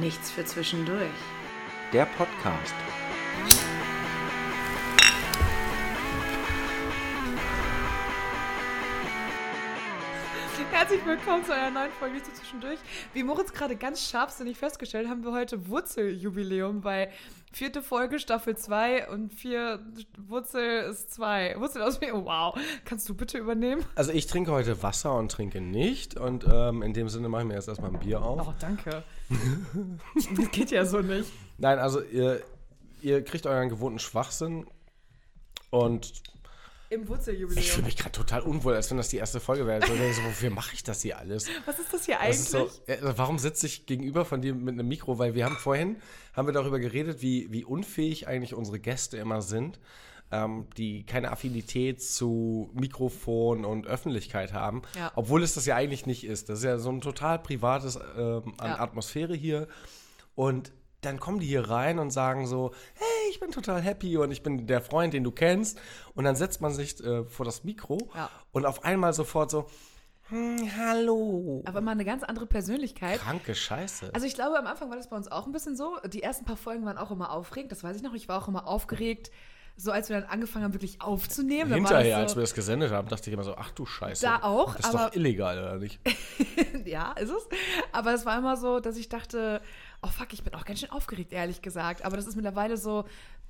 Nichts für zwischendurch. Der Podcast. Herzlich willkommen zu einer neuen Folge zu Zwischendurch. Wie Moritz gerade ganz scharfsinnig festgestellt, haben wir heute Wurzeljubiläum, weil vierte Folge Staffel 2 und vier Wurzel ist 2. Wurzel aus mir. Wow. Kannst du bitte übernehmen? Also ich trinke heute Wasser und trinke nicht. Und ähm, in dem Sinne mache ich mir jetzt erstmal ein Bier auf. Oh, danke. das geht ja so nicht. Nein, also ihr, ihr kriegt euren gewohnten Schwachsinn. Und Im Wurzeljubiläum. ich fühle mich gerade total unwohl, als wenn das die erste Folge wäre. So, so, wofür mache ich das hier alles? Was ist das hier eigentlich? ist so, äh, warum sitze ich gegenüber von dir mit einem Mikro? Weil wir haben vorhin, haben wir darüber geredet, wie, wie unfähig eigentlich unsere Gäste immer sind, ähm, die keine Affinität zu Mikrofon und Öffentlichkeit haben. Ja. Obwohl es das ja eigentlich nicht ist. Das ist ja so ein total privates ähm, an Ja. Atmosphäre hier. Und dann kommen die hier rein und sagen so, hey, ich bin total happy und ich bin der Freund, den du kennst. Und dann setzt man sich äh, vor das Mikro Ja. und auf einmal sofort so, hm, hallo. Aber immer eine ganz andere Persönlichkeit. Kranke Scheiße. Also ich glaube, am Anfang war das bei uns auch ein bisschen so. Die ersten paar Folgen waren auch immer aufregend, das weiß ich noch. Ich war auch immer aufgeregt, so als wir dann angefangen haben, wirklich aufzunehmen. Hinterher, das als so, wir das gesendet haben, dachte ich immer so, ach du Scheiße. Da auch, Das ist aber- doch illegal, oder nicht? ja, ist es. Aber es war immer so, dass ich dachte, oh fuck, ich bin auch ganz schön aufgeregt, ehrlich gesagt. Aber das ist mittlerweile so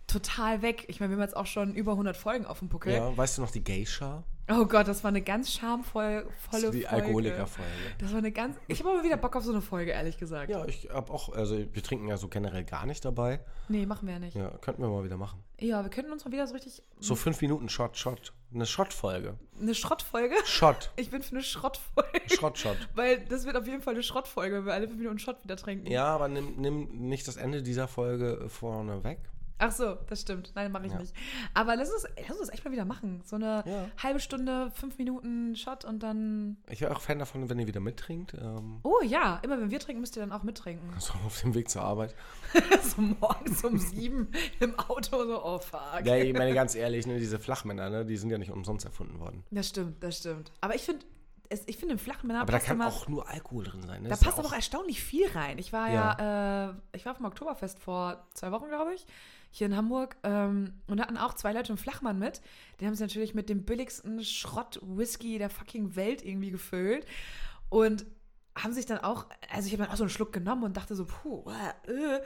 total weg. Ich meine, wir haben jetzt auch schon über 100 Folgen auf dem Puckel. Ja, weißt du noch die Geisha? Oh Gott, das war eine ganz schamvolle volle die Folge. Alkoholikerfolge. Das war eine ganz. Ich habe aber wieder Bock auf so eine Folge, ehrlich gesagt. Ja, ich hab auch, also wir trinken ja so generell gar nicht dabei. Nee, machen wir ja nicht. Ja. Ja, könnten wir mal wieder machen. wir könnten uns mal wieder so richtig. So fünf Minuten Shot, Shot. Eine Shot-Folge. Eine Schrottfolge? Shot. Ich bin für eine Schrottfolge. Schrott, Shot. Weil das wird auf jeden Fall eine Schrottfolge, wenn wir alle fünf Minuten Schott wieder trinken. Ja, aber nimm, nimm nicht das Ende dieser Folge vorne weg. Ach so, das stimmt. Nein, mache ich Ja. nicht. Aber lass uns, lass uns das echt mal wieder machen. So eine Ja. halbe Stunde, fünf Minuten Shot und dann. Ich wäre auch Fan davon, wenn ihr wieder mittrinkt. Ähm, Oh ja, immer wenn wir trinken, müsst ihr dann auch mittrinken. so auf dem Weg zur Arbeit. so morgens um sieben im Auto, so, oh fuck. Ja, ich meine ganz ehrlich, ne, diese Flachmänner, ne, die sind ja nicht umsonst erfunden worden. Das stimmt, das stimmt. Aber ich finde, ich finde, im Flachmänner Aber da kann immer, auch nur Alkohol drin sein. Ne? da Das passt ja aber auch erstaunlich viel rein. Ich war ja, äh, ich war auf dem Oktoberfest vor zwei Wochen, glaube ich, hier in Hamburg ähm, und hatten auch zwei Leute einen Flachmann mit. Die haben sie natürlich mit dem billigsten Schrott-Whisky der fucking Welt irgendwie gefüllt und haben sich dann auch, also ich habe dann auch so einen Schluck genommen und dachte so, puh, äh,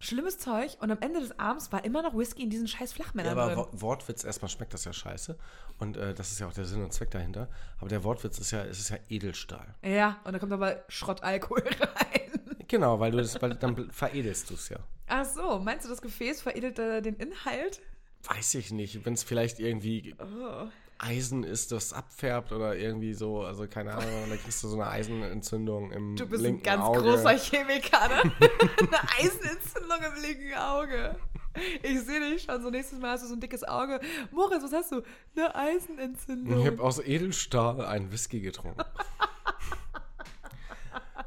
schlimmes Zeug. Und am Ende des Abends war immer noch Whisky in diesen scheiß Ja, Flachmännern aber drin. Wo- Wortwitz, erstmal schmeckt das ja scheiße. Und äh, das ist ja auch der Sinn und Zweck dahinter. Aber der Wortwitz ist ja, es ist ja Edelstahl. Ja, und da kommt aber Schrottalkohol rein. Genau, weil du das, weil dann veredelst du es ja. Ach so, meinst du, das Gefäß veredelt äh, den Inhalt? Weiß ich nicht. Wenn es vielleicht irgendwie Oh. Eisen ist, das abfärbt oder irgendwie so, also keine Ahnung, dann kriegst du so eine Eisenentzündung im Du bist ein linken ganz Auge. großer Chemiker, ne? Eine Eisenentzündung im linken Auge. Ich sehe dich schon, so nächstes Mal hast du so ein dickes Auge. Moritz, was hast du? Eine Eisenentzündung. Ich habe aus Edelstahl einen Whisky getrunken.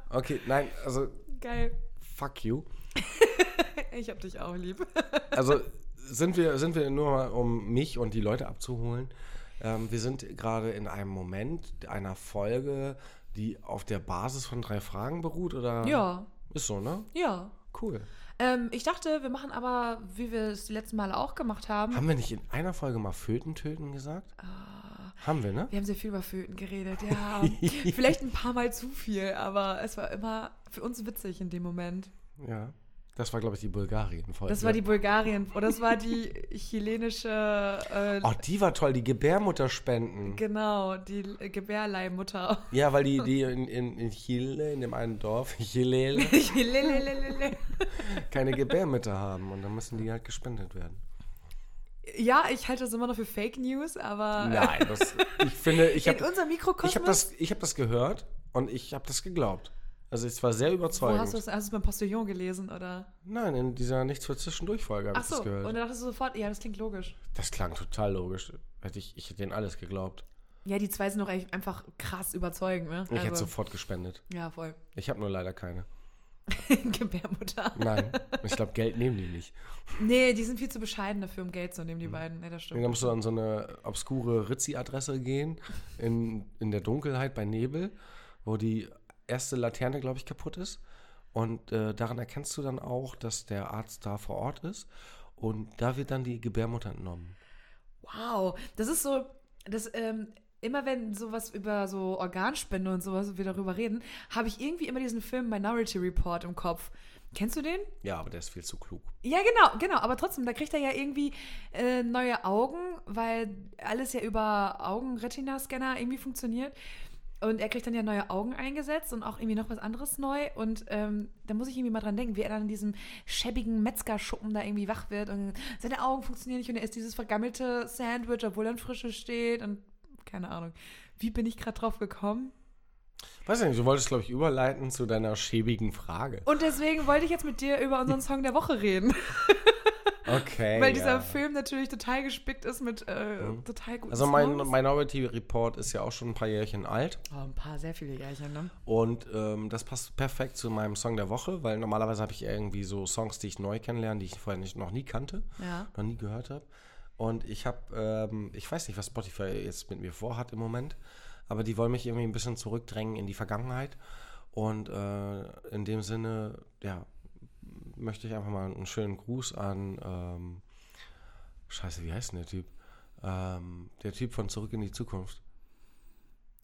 Okay, nein, also Geil. fuck you. Ich hab dich auch lieb. Also sind wir, sind wir nur mal, um mich und die Leute abzuholen. Ähm, wir sind gerade in einem Moment einer Folge, die auf der Basis von drei Fragen beruht, oder? Ja, Ist so, ne? ja. Cool. Ähm, ich dachte, wir machen aber, wie wir es die letzten Male auch gemacht haben. Haben wir nicht in einer Folge mal Föten töten gesagt? Haben wir, ne? Wir haben sehr viel über Föten geredet, ja. Vielleicht ein paar Mal zu viel, aber es war immer für uns witzig in dem Moment. Ja. Das war, glaube ich, die Bulgarien-Folge. Das war die Bulgarien, oder das war die chilenische, äh, Oh, die war toll, die Gebärmutterspenden. genau, die Gebärleihmutter. Ja, weil die, die in, in, in Chile, in dem einen Dorf, Chile, keine Gebärmütter haben und dann müssen die halt gespendet werden. ja, ich halte das immer noch für Fake News, aber Nein, das, ich finde, ich in habe unserem Mikrokosmos. ich hab das, ich hab das gehört und ich habe das geglaubt. Also es war sehr wo überzeugend. hast du es? Hast du es beim Postillon gelesen, oder? Nein, in dieser Nichts für Zwischendurch-Folge habe ich das so, gehört. und dann dachtest du sofort, ja, das klingt logisch. das klang total logisch. Hätte ich, ich hätte denen alles geglaubt. Ja, die zwei sind doch echt einfach krass überzeugend, ne? Ich hätte sofort gespendet. Ja, voll. Ich habe nur leider keine. Gebärmutter. Nein, ich glaube, Geld nehmen die nicht. Nee, die sind viel zu bescheiden dafür, um Geld zu nehmen, die beiden. Nee, das stimmt. Da musst du an so eine obskure Ritzi-Adresse gehen, in, in der Dunkelheit bei Nebel, wo die erste Laterne, glaube ich, kaputt ist. Und äh, daran erkennst du dann auch, dass der Arzt da vor Ort ist. Und da wird dann die Gebärmutter entnommen. Wow, das ist so, das, ähm, immer wenn sowas über so Organspende und sowas wir darüber reden, habe ich irgendwie immer diesen Film Minority Report im Kopf. Kennst du den? Ja, aber der ist viel zu klug. Ja, genau, genau. Aber trotzdem, da kriegt er ja irgendwie äh, neue Augen, weil alles ja über Augenretina-Scanner irgendwie funktioniert. Und er kriegt dann ja neue Augen eingesetzt und auch irgendwie noch was anderes neu. Und ähm, da muss ich irgendwie mal dran denken, wie er dann in diesem schäbigen Metzgerschuppen da irgendwie wach wird und seine Augen funktionieren nicht und er isst dieses vergammelte Sandwich, obwohl dann frische steht und keine Ahnung. Wie bin ich gerade drauf gekommen? Weiß ich nicht, du wolltest, glaube ich, überleiten zu deiner schäbigen Frage. Und deswegen wollte ich jetzt mit dir über unseren Song der Woche reden. Okay. Weil dieser ja. Film natürlich total gespickt ist mit äh, mhm. total guten Also mein Songs. Minority Report ist ja auch schon ein paar Jährchen alt. Oh, ein paar, sehr viele Jährchen, ne? Und ähm, das passt perfekt zu meinem Song der Woche, weil normalerweise habe ich irgendwie so Songs, die ich neu kennenlerne, die ich vorher nicht, noch nie kannte, ja. noch nie gehört habe. Und ich habe, ähm, ich weiß nicht, was Spotify jetzt mit mir vorhat im Moment, aber die wollen mich irgendwie ein bisschen zurückdrängen in die Vergangenheit. Und äh, in dem Sinne, ja, möchte ich einfach mal einen schönen Gruß an, ähm, scheiße, wie heißt denn der Typ? Ähm, der Typ von Zurück in die Zukunft.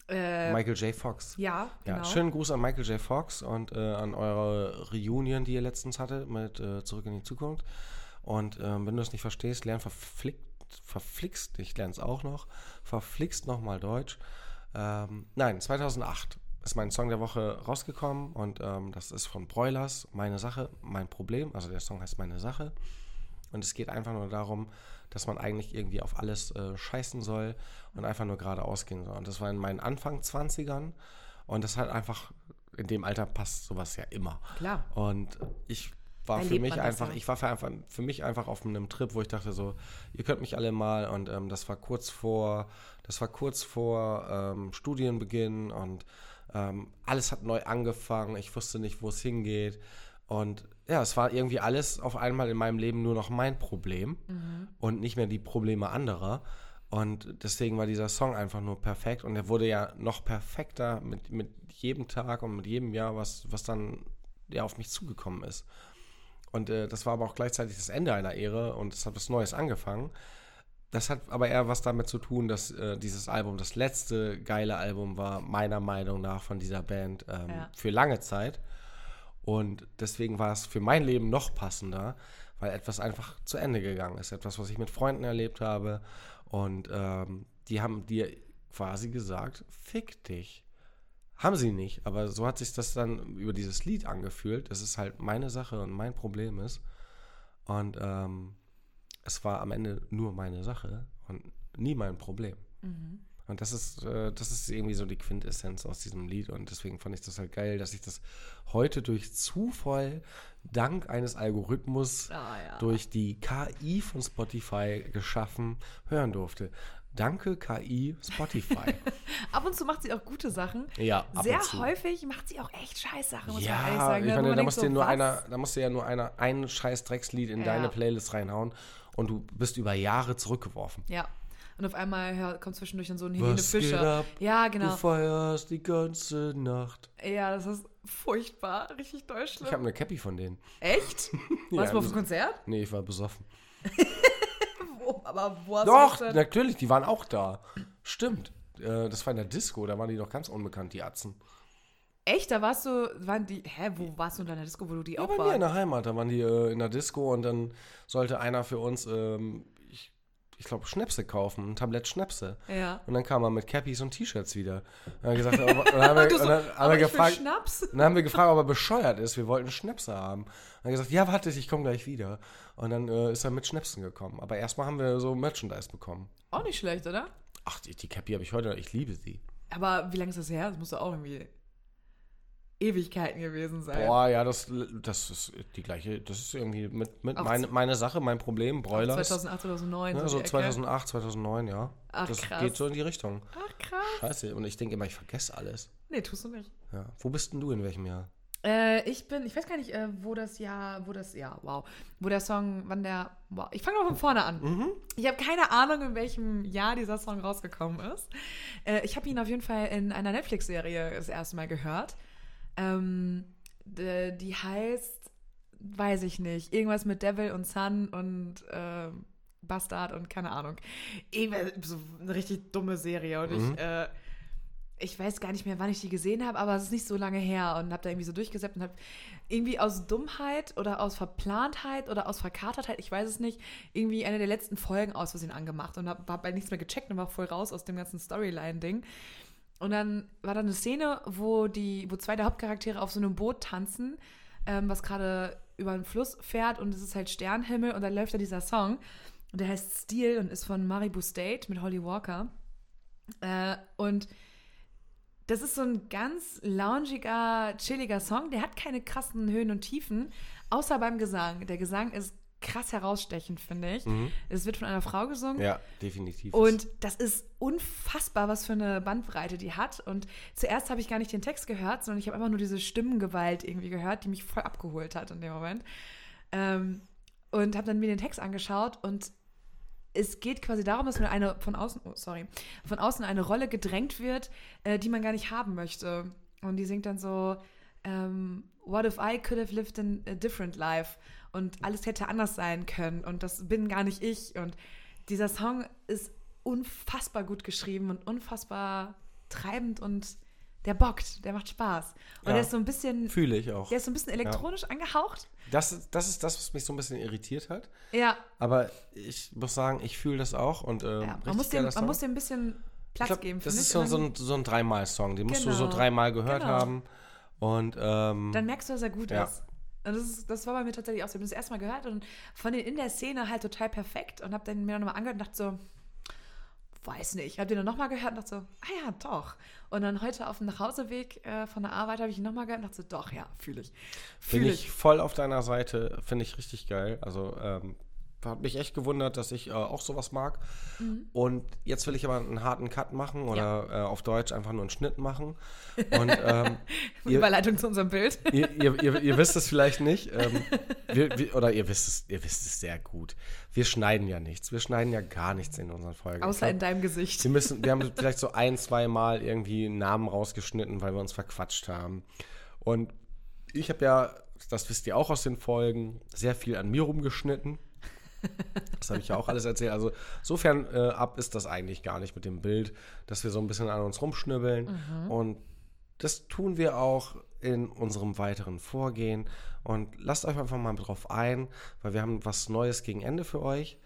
Äh, Michael J. Fox. Ja, genau. Ja, schönen Gruß an Michael J. Fox und äh, an eure Reunion, die ihr letztens hatte mit äh, Zurück in die Zukunft. Und ähm, wenn du es nicht verstehst, lern verflickt, verflixt, ich lerne es auch noch, verflixt nochmal Deutsch. Ähm, nein, 2008 ist mein Song der Woche rausgekommen und ähm, das ist von Broilers, Meine Sache, mein Problem. Also der Song heißt Meine Sache. Und es geht einfach nur darum, dass man eigentlich irgendwie auf alles äh, scheißen soll und einfach nur geradeaus gehen soll. Und das war in meinen Anfang 20ern und das halt einfach, in dem Alter passt sowas ja immer. Klar. Und ich war Erlebt für mich einfach, ja. ich war für, einfach, für mich einfach auf einem Trip, wo ich dachte so, ihr könnt mich alle mal und ähm, das war kurz vor, das war kurz vor ähm, Studienbeginn und ähm, alles hat neu angefangen. Ich wusste nicht, wo es hingeht. Und ja, es war irgendwie alles auf einmal in meinem Leben nur noch mein Problem mhm. und nicht mehr die Probleme anderer. Und deswegen war dieser Song einfach nur perfekt. Und er wurde ja noch perfekter mit, mit jedem Tag und mit jedem Jahr, was, was dann ja auf mich zugekommen ist. Und äh, das war aber auch gleichzeitig das Ende einer Ehre und es hat was Neues angefangen. Das hat aber eher was damit zu tun, dass äh, dieses Album das letzte geile Album war, meiner Meinung nach, von dieser Band ähm, ja. für lange Zeit. Und deswegen war es für mein Leben noch passender, weil etwas einfach zu Ende gegangen ist. Etwas, was ich mit Freunden erlebt habe. Und ähm, die haben dir quasi gesagt, fick dich. Haben sie nicht, aber so hat sich das dann über dieses Lied angefühlt, dass es halt meine Sache und mein Problem ist. Und ähm, es war am Ende nur meine Sache und nie mein Problem. Mhm. Und das ist, äh, das ist irgendwie so die Quintessenz aus diesem Lied. Und deswegen fand ich das halt geil, dass ich das heute durch Zufall, dank eines Algorithmus, ah, ja. durch die KI von Spotify geschaffen, hören durfte. Danke KI Spotify. ab und zu macht sie auch gute Sachen. Ja, ab Sehr häufig macht sie auch echt Scheißsachen, muss ja, man ehrlich sagen. Ich ne? meine, da musst, so, nur einer, da musst du ja nur einer, ein scheiß Dreckslied in ja. deine Playlist reinhauen und du bist über Jahre zurückgeworfen. Ja. Und auf einmal ja, kommt zwischendurch dann so ein Helene Was Fischer. Geht ab? Ja, genau. Du feierst die ganze Nacht. Ja, das ist furchtbar. Richtig deutsch. Ich habe eine Cappy von denen. Echt? Warst ja, du auf dem Konzert? Nee, ich war besoffen. wo, aber wo hast Doch, du natürlich, die waren auch da. Stimmt. Äh, das war in der Disco, da waren die noch ganz unbekannt, die Atzen. Echt? Da warst du, waren die, hä, wo warst du in deiner Disco, wo du die ja, auch bei warst? mir in der Heimat, da waren die äh, in der Disco und dann sollte einer für uns, ähm, ich, ich glaube, Schnäpse kaufen, ein Tablett Schnäpse. Ja. Und dann kam er mit Cappies und T-Shirts wieder. Und dann, gesagt, aber, dann haben wir, so, dann haben wir gefragt, dann haben wir gefragt, ob er bescheuert ist, wir wollten Schnäpse haben. Und dann gesagt, ja, warte, ich komme gleich wieder. Und dann äh, ist er mit Schnäpsen gekommen. Aber erstmal haben wir so Merchandise bekommen. Auch nicht schlecht, oder? Ach, die, die Cappy habe ich heute, ich liebe sie. Aber wie lange ist das her? Das musst du auch irgendwie Ewigkeiten gewesen sein. Boah, ja, das, das ist die gleiche, das ist irgendwie mit, mit meine, meine Sache, mein Problem, Broilers. 2008, 2009. Ja, so 2008, 2009, ja. Ach, das krass. geht so in die Richtung. Ach, krass. Scheiße, und ich denke immer, ich vergesse alles. Nee, tust du nicht. Ja. Wo bist denn du, in welchem Jahr? Äh, ich bin, ich weiß gar nicht, äh, wo das Jahr, wo das, ja, wow, wo der Song, wann der, wow, ich fange mal von vorne an. Mhm. Ich habe keine Ahnung, in welchem Jahr dieser Song rausgekommen ist. Äh, ich habe ihn auf jeden Fall in einer Netflix-Serie das erste Mal gehört. Ähm, die heißt, weiß ich nicht, irgendwas mit Devil und Sun und äh, Bastard und keine Ahnung. So eine richtig dumme Serie. Und Mhm. ich, äh, ich weiß gar nicht mehr, wann ich die gesehen habe, aber es ist nicht so lange her und habe da irgendwie so durchgesetzt und habe irgendwie aus Dummheit oder aus Verplantheit oder aus Verkatertheit, ich weiß es nicht, irgendwie eine der letzten Folgen aus Versehen angemacht und habe hab bei nichts mehr gecheckt und war voll raus aus dem ganzen Storyline-Ding. Und dann war da eine Szene, wo die, wo zwei der Hauptcharaktere auf so einem Boot tanzen, ähm, was gerade über einen Fluss fährt und es ist halt Sternenhimmel und dann läuft da dieser Song und der heißt Steel und ist von Maribu State mit Holly Walker. Äh, und das ist so ein ganz loungiger, chilliger Song. Der hat keine krassen Höhen und Tiefen, außer beim Gesang. Der Gesang ist krass herausstechend, finde ich. Es wird von einer Frau gesungen. Ja, definitiv. Und das ist unfassbar, was für eine Bandbreite die hat. Und zuerst habe ich gar nicht den Text gehört, sondern ich habe einfach nur diese Stimmengewalt irgendwie gehört, die mich voll abgeholt hat in dem Moment. Ähm, und habe dann mir den Text angeschaut und es geht quasi darum, dass mir eine von außen, oh, sorry, von außen eine Rolle gedrängt wird, äh, die man gar nicht haben möchte. Und die singt dann so, ähm, What if I could have lived in a different life? Und alles hätte anders sein können. Und das bin gar nicht ich. Und dieser Song ist unfassbar gut geschrieben und unfassbar treibend und der bockt, der macht Spaß. Und Ja. der ist so ein bisschen, Fühle ich auch. der ist so ein bisschen elektronisch angehaucht. Das, ist- das ist das, was mich so ein bisschen irritiert hat. Ja, Aber ich muss sagen, ich fühle das auch. Und, ähm, ja. Man, muss dem, geiler man muss dem ein bisschen Platz glaub, geben. Das ist so, so ein, so ein Dreimal-Song. Den musst du so Genau. dreimal gehört Genau. haben. Und ähm, dann merkst du, dass er gut Ja. ist. Und das, ist, das war bei mir tatsächlich auch so. Ich habe das erstmal gehört und fand den in der Szene halt total perfekt und habe dann mir nochmal angehört und dachte so, weiß nicht. Habe den dann nochmal gehört und dachte so, ah ja, doch. Und dann heute auf dem Nachhauseweg äh, von der Arbeit habe ich ihn nochmal gehört und dachte so, doch, ja, fühle ich. bin Fühle ich voll auf deiner Seite. Finde ich richtig geil. Also ähm, hat mich echt gewundert, dass ich äh, auch sowas mag. Mhm. Und jetzt will ich aber einen harten Cut machen oder äh, auf Deutsch einfach nur einen Schnitt machen. Und ähm, ihr, Überleitung zu unserem Bild. ihr, ihr, ihr, ihr wisst es vielleicht nicht. Ähm, wir, wir, oder ihr wisst es, ihr wisst es sehr gut. Wir schneiden ja nichts. Wir schneiden ja gar nichts in unseren Folgen. Außer Ich in glaub, deinem Gesicht. wir, müssen, wir haben vielleicht so ein, zwei Mal irgendwie einen Namen rausgeschnitten, weil wir uns verquatscht haben. Und ich habe ja, das wisst ihr auch aus den Folgen, sehr viel an mir rumgeschnitten. Das habe ich ja auch alles erzählt. Also sofern äh, ab ist das eigentlich gar nicht mit dem Bild, dass wir so ein bisschen an uns rumschnibbeln. Und das tun wir auch in unserem weiteren Vorgehen. Und lasst euch einfach mal drauf ein, weil wir haben was Neues gegen Ende für euch,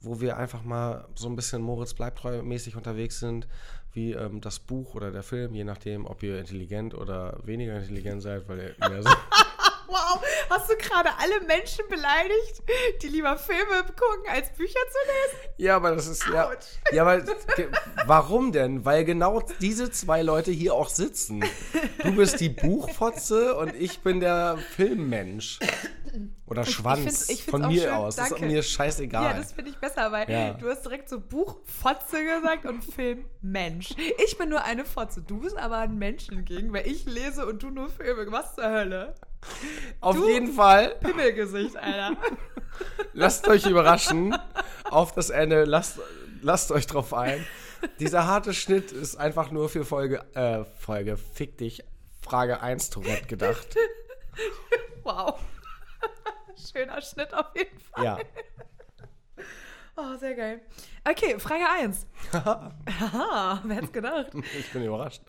wo wir einfach mal so ein bisschen Moritz bleibtreu mäßig unterwegs sind, wie ähm, das Buch oder der Film, je nachdem, ob ihr intelligent oder weniger intelligent seid, weil ihr mehr so Wow, hast du gerade alle Menschen beleidigt, die lieber Filme gucken, als Bücher zu lesen? Ja, aber das ist ja. Autsch. Ja, aber ge- warum denn? Weil genau diese zwei Leute hier auch sitzen. Du bist die Buchfotze und ich bin der Filmmensch. Oder Schwanz. find's- ich find's von auch mir schön, aus. Das ist danke. mir scheißegal. Ja, das finde ich besser, weil Ja. du hast direkt so Buchfotze gesagt und Filmmensch. Ich bin nur eine Fotze. Du bist aber ein Mensch hingegen, weil ich lese und du nur Filme. Was zur Hölle? Auf du- jeden Fall, Pimmelgesicht, Alter. lasst euch überraschen. Auf das Ende, lasst, lasst euch drauf ein. Dieser harte Schnitt ist einfach nur für Folge, äh, Folge, fick dich, Frage 1 Tourette gedacht. Wow. Schöner Schnitt auf jeden Fall. Ja. Oh, sehr geil. Okay, Frage 1. Haha, wer hätte gedacht? Ich bin überrascht.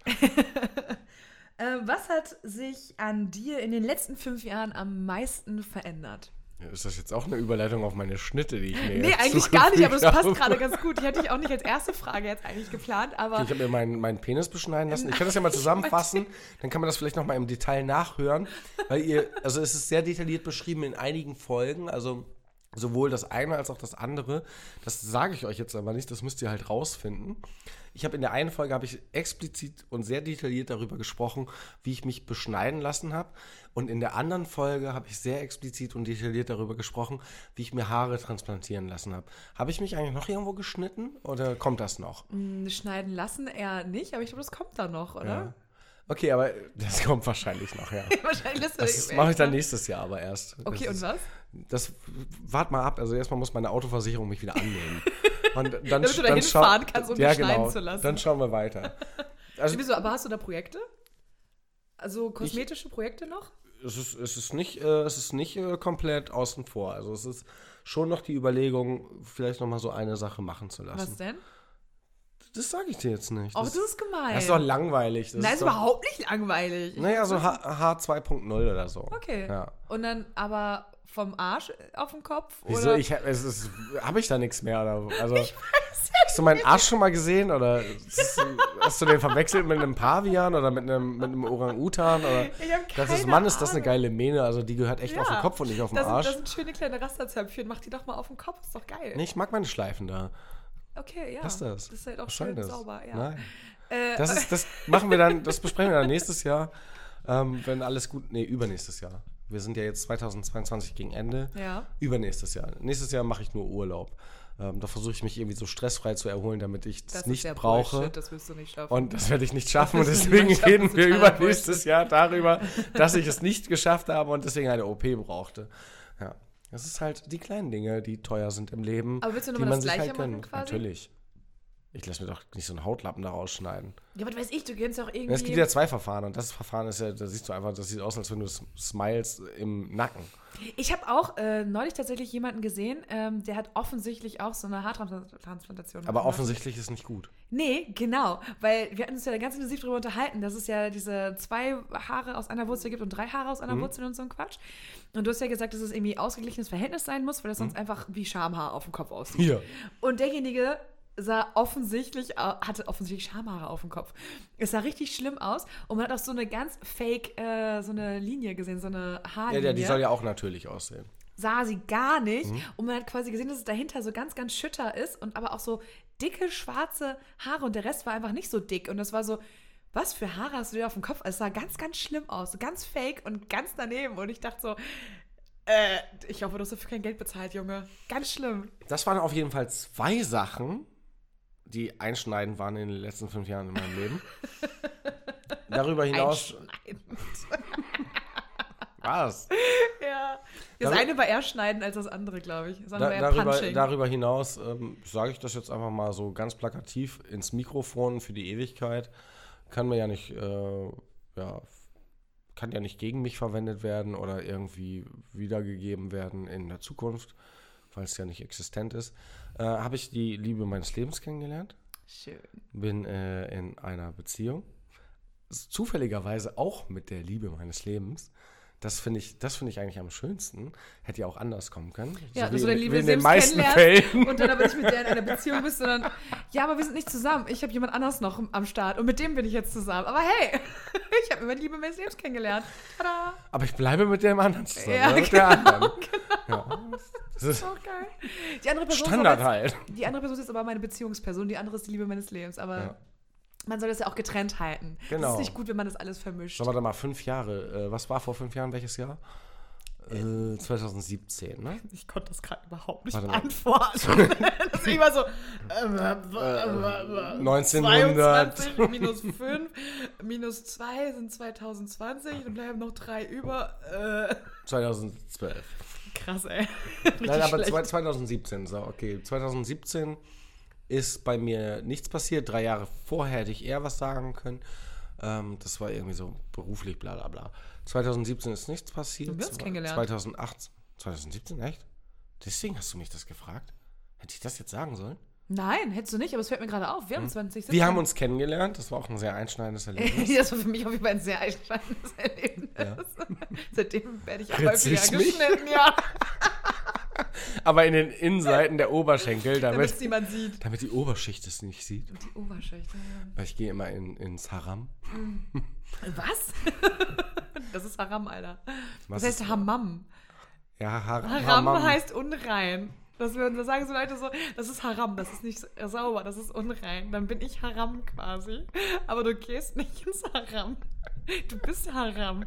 Äh, was hat sich an dir in den letzten fünf Jahren am meisten verändert? Ist das jetzt auch eine Überleitung auf meine Schnitte, die ich mir Nee, eigentlich gar nicht, aber das passt zugefügt gerade habe? ganz gut. Die hatte ich auch nicht als erste Frage jetzt eigentlich geplant, aber Ich habe mir meinen, meinen Penis beschneiden lassen. Ich kann das ja mal zusammenfassen, dann kann man das vielleicht noch mal im Detail nachhören, weil ihr, also es ist sehr detailliert beschrieben in einigen Folgen, also sowohl das eine als auch das andere. Das sage ich euch jetzt aber nicht, das müsst ihr halt rausfinden. Ich habe in der einen Folge habe ich explizit und sehr detailliert darüber gesprochen, wie ich mich beschneiden lassen habe. Und in der anderen Folge habe ich sehr explizit und detailliert darüber gesprochen, wie ich mir Haare transplantieren lassen habe. Habe ich mich eigentlich noch irgendwo geschnitten oder kommt das noch? mh, schneiden lassen eher nicht, aber ich glaube, das kommt da noch, oder? Ja. Okay, aber das kommt wahrscheinlich noch, ja. Wahrscheinlich Das dich- mache ich dann nächstes Jahr aber erst. Okay, das und was? Das wart mal ab. Also erstmal muss meine Autoversicherung mich wieder annehmen. Und dann, Damit du da hinfahren kannst, um ja, dich schneiden genau. zu lassen. Dann schauen wir weiter. Also Wieso, aber hast du da Projekte? Also kosmetische Projekte noch? es ist, es ist nicht, äh, es ist nicht äh, komplett außen vor. Also es ist schon noch die Überlegung, vielleicht noch mal so eine Sache machen zu lassen. Was denn? Das sage ich dir jetzt nicht. Oh, das, ist gemein. das ist doch langweilig. Das Nein, ist doch, überhaupt nicht langweilig. Naja, so H, H 2.0 oder so. Okay. Ja. Und dann aber vom Arsch auf dem Kopf? Wieso? Oder? Ich, hab- es ist, habe ich da nichts mehr? Oder? Also, hast du meinen Arsch schon mal gesehen? Oder ist, hast du den verwechselt mit einem Pavian oder mit einem, mit einem Orang-Utan? Ich hab Das ist, keine Mann, ist das eine geile Mähne. Also die gehört echt auf den Kopf und nicht auf den das Arsch. Sind, das sind schöne kleine Rasterzöpfchen. Mach die doch mal auf den Kopf, ist doch geil. Nee, ich mag meine Schleifen da. Okay, ja. Lass das. Das ist halt auch Was schön das? sauber, ja. Nein. Äh, Das, ist, das machen wir dann, das besprechen wir dann nächstes Jahr, ähm, wenn alles gut, nee, übernächstes Jahr. Wir sind ja jetzt 2022 gegen Ende. Ja. Übernächstes Jahr. Nächstes Jahr mache ich nur Urlaub. Ähm, da versuche ich mich irgendwie so stressfrei zu erholen, damit ich das, das nicht brauche. Bullshit, das willst du nicht schaffen. Und das werde ich nicht schaffen. Und deswegen reden wir übernächstes Jahr darüber, dass ich es nicht geschafft habe und deswegen eine OP brauchte. Ja. Das ist halt die kleinen Dinge, die teuer sind im Leben. Aber willst du nochmal das Gleiche halt machen quasi? Natürlich. Ich lasse mir doch nicht so einen Hautlappen da rausschneiden. ja, aber weiß ich, du kennst ja auch irgendwie. Es gibt ja zwei Verfahren und das Verfahren ist ja, da siehst du einfach, das sieht aus, als wenn du smiles im Nacken. Ich habe auch äh, neulich tatsächlich jemanden gesehen, ähm, der hat offensichtlich auch so eine Haartransplantation Aber machen lassen. offensichtlich ist nicht gut. Nee, genau. Weil wir hatten uns ja ganz intensiv darüber unterhalten, dass es ja diese zwei Haare aus einer Wurzel gibt und drei Haare aus einer Wurzel und so ein Quatsch. Und du hast ja gesagt, dass es irgendwie ausgeglichenes Verhältnis sein muss, weil das sonst einfach wie Schamhaar auf dem Kopf aussieht. Hier. Und derjenige sah offensichtlich, hatte offensichtlich Schamhaare auf dem Kopf. Es sah richtig schlimm aus und man hat auch so eine ganz fake, äh, so eine Linie gesehen, so eine Haarlinie. ja, die soll ja auch natürlich aussehen. sah sie gar nicht. Mhm. Und man hat quasi gesehen, dass es dahinter so ganz, ganz schütter ist und aber auch so dicke, schwarze Haare und der Rest war einfach nicht so dick. Und das war so, was für Haare hast du dir auf dem Kopf? Es sah ganz, ganz schlimm aus. So ganz fake und ganz daneben. Und ich dachte so, äh, ich hoffe, du hast dafür kein Geld bezahlt, Junge. Ganz schlimm. Das waren auf jeden Fall zwei Sachen, die einschneidend waren in den letzten fünf Jahren in meinem Leben. Darüber hinaus. Was? ja. Das Dar- eine war eher schneiden als das andere, glaube ich. Das andere Da, darüber, punching. darüber hinaus ähm, sage ich das jetzt einfach mal so ganz plakativ ins Mikrofon für die Ewigkeit. Kann mir ja nicht, äh, ja, kann ja nicht gegen mich verwendet werden oder irgendwie wiedergegeben werden in der Zukunft, weil es ja nicht existent ist. Äh, Habe ich die Liebe meines Lebens kennengelernt, Schön. bin äh, in einer Beziehung, zufälligerweise auch mit der Liebe meines Lebens. Das finde ich, das finde ich eigentlich am schönsten. Hätte ja auch anders kommen können. Ja, so dass wie, du deine in- Liebe in den selbst meisten Fällen. und dann aber nicht mit der in einer Beziehung bist, sondern ja, aber wir sind nicht zusammen. Ich habe jemand anders noch am Start und mit dem bin ich jetzt zusammen. Aber hey, ich habe immer die Liebe meines Lebens kennengelernt. Tada! Aber ich bleibe mit dem anderen zusammen. Ja, oder? mit der genau, anderen. Ja. Das ist So geil. Die andere Person Standard ist aber halt. jetzt, Die andere Person ist jetzt aber meine Beziehungsperson, die andere ist die Liebe meines Lebens. Aber Ja. Man soll das ja auch getrennt halten. Das Genau. ist nicht gut, wenn man das alles vermischt. So, warte mal, fünf Jahre. Äh, was war vor fünf Jahren? Welches Jahr? Äh, 2017, ne? Ich konnte das gerade überhaupt nicht beantworten. das ist immer so. Äh, äh, äh, 1900. 22 minus 5 minus 2 sind 2020 und bleiben noch drei über. Äh, 2012. krass, ey. Nein, aber schlecht. zwei- 2017. So, okay. 2017 ist bei mir nichts passiert. Drei Jahre vorher hätte ich eher was sagen können. Ähm, das war irgendwie so beruflich, bla bla bla. 2017 ist nichts passiert. Haben wir uns Zwei- kennengelernt? 2018. 2017, echt? Deswegen hast du mich das gefragt? Hätte ich das jetzt sagen sollen? Nein, hättest du nicht, aber es fällt mir gerade auf. Wir haben 20 Wir haben uns kennengelernt. Das war auch ein sehr einschneidendes Erlebnis. das war für mich auf jeden Fall ein sehr einschneidendes Erlebnis. Seitdem werde ich Rützt häufiger sich's mich? geschnitten, ja. Aber in den Innenseiten der Oberschenkel, Damit niemand sieht. damit die Oberschicht es nicht sieht. Die Oberschicht. ja. Weil ich gehe immer in, ins Haram. Was? das ist Haram, Alter. Was Das heißt ist- Hammam. Ja, Har Haram Hammam. heißt unrein. Das, würden, das sagen so Leute so, das ist Haram, das ist nicht sauber, das ist unrein. Dann bin ich Haram quasi. Aber du gehst nicht ins Haram. Du bist Haram.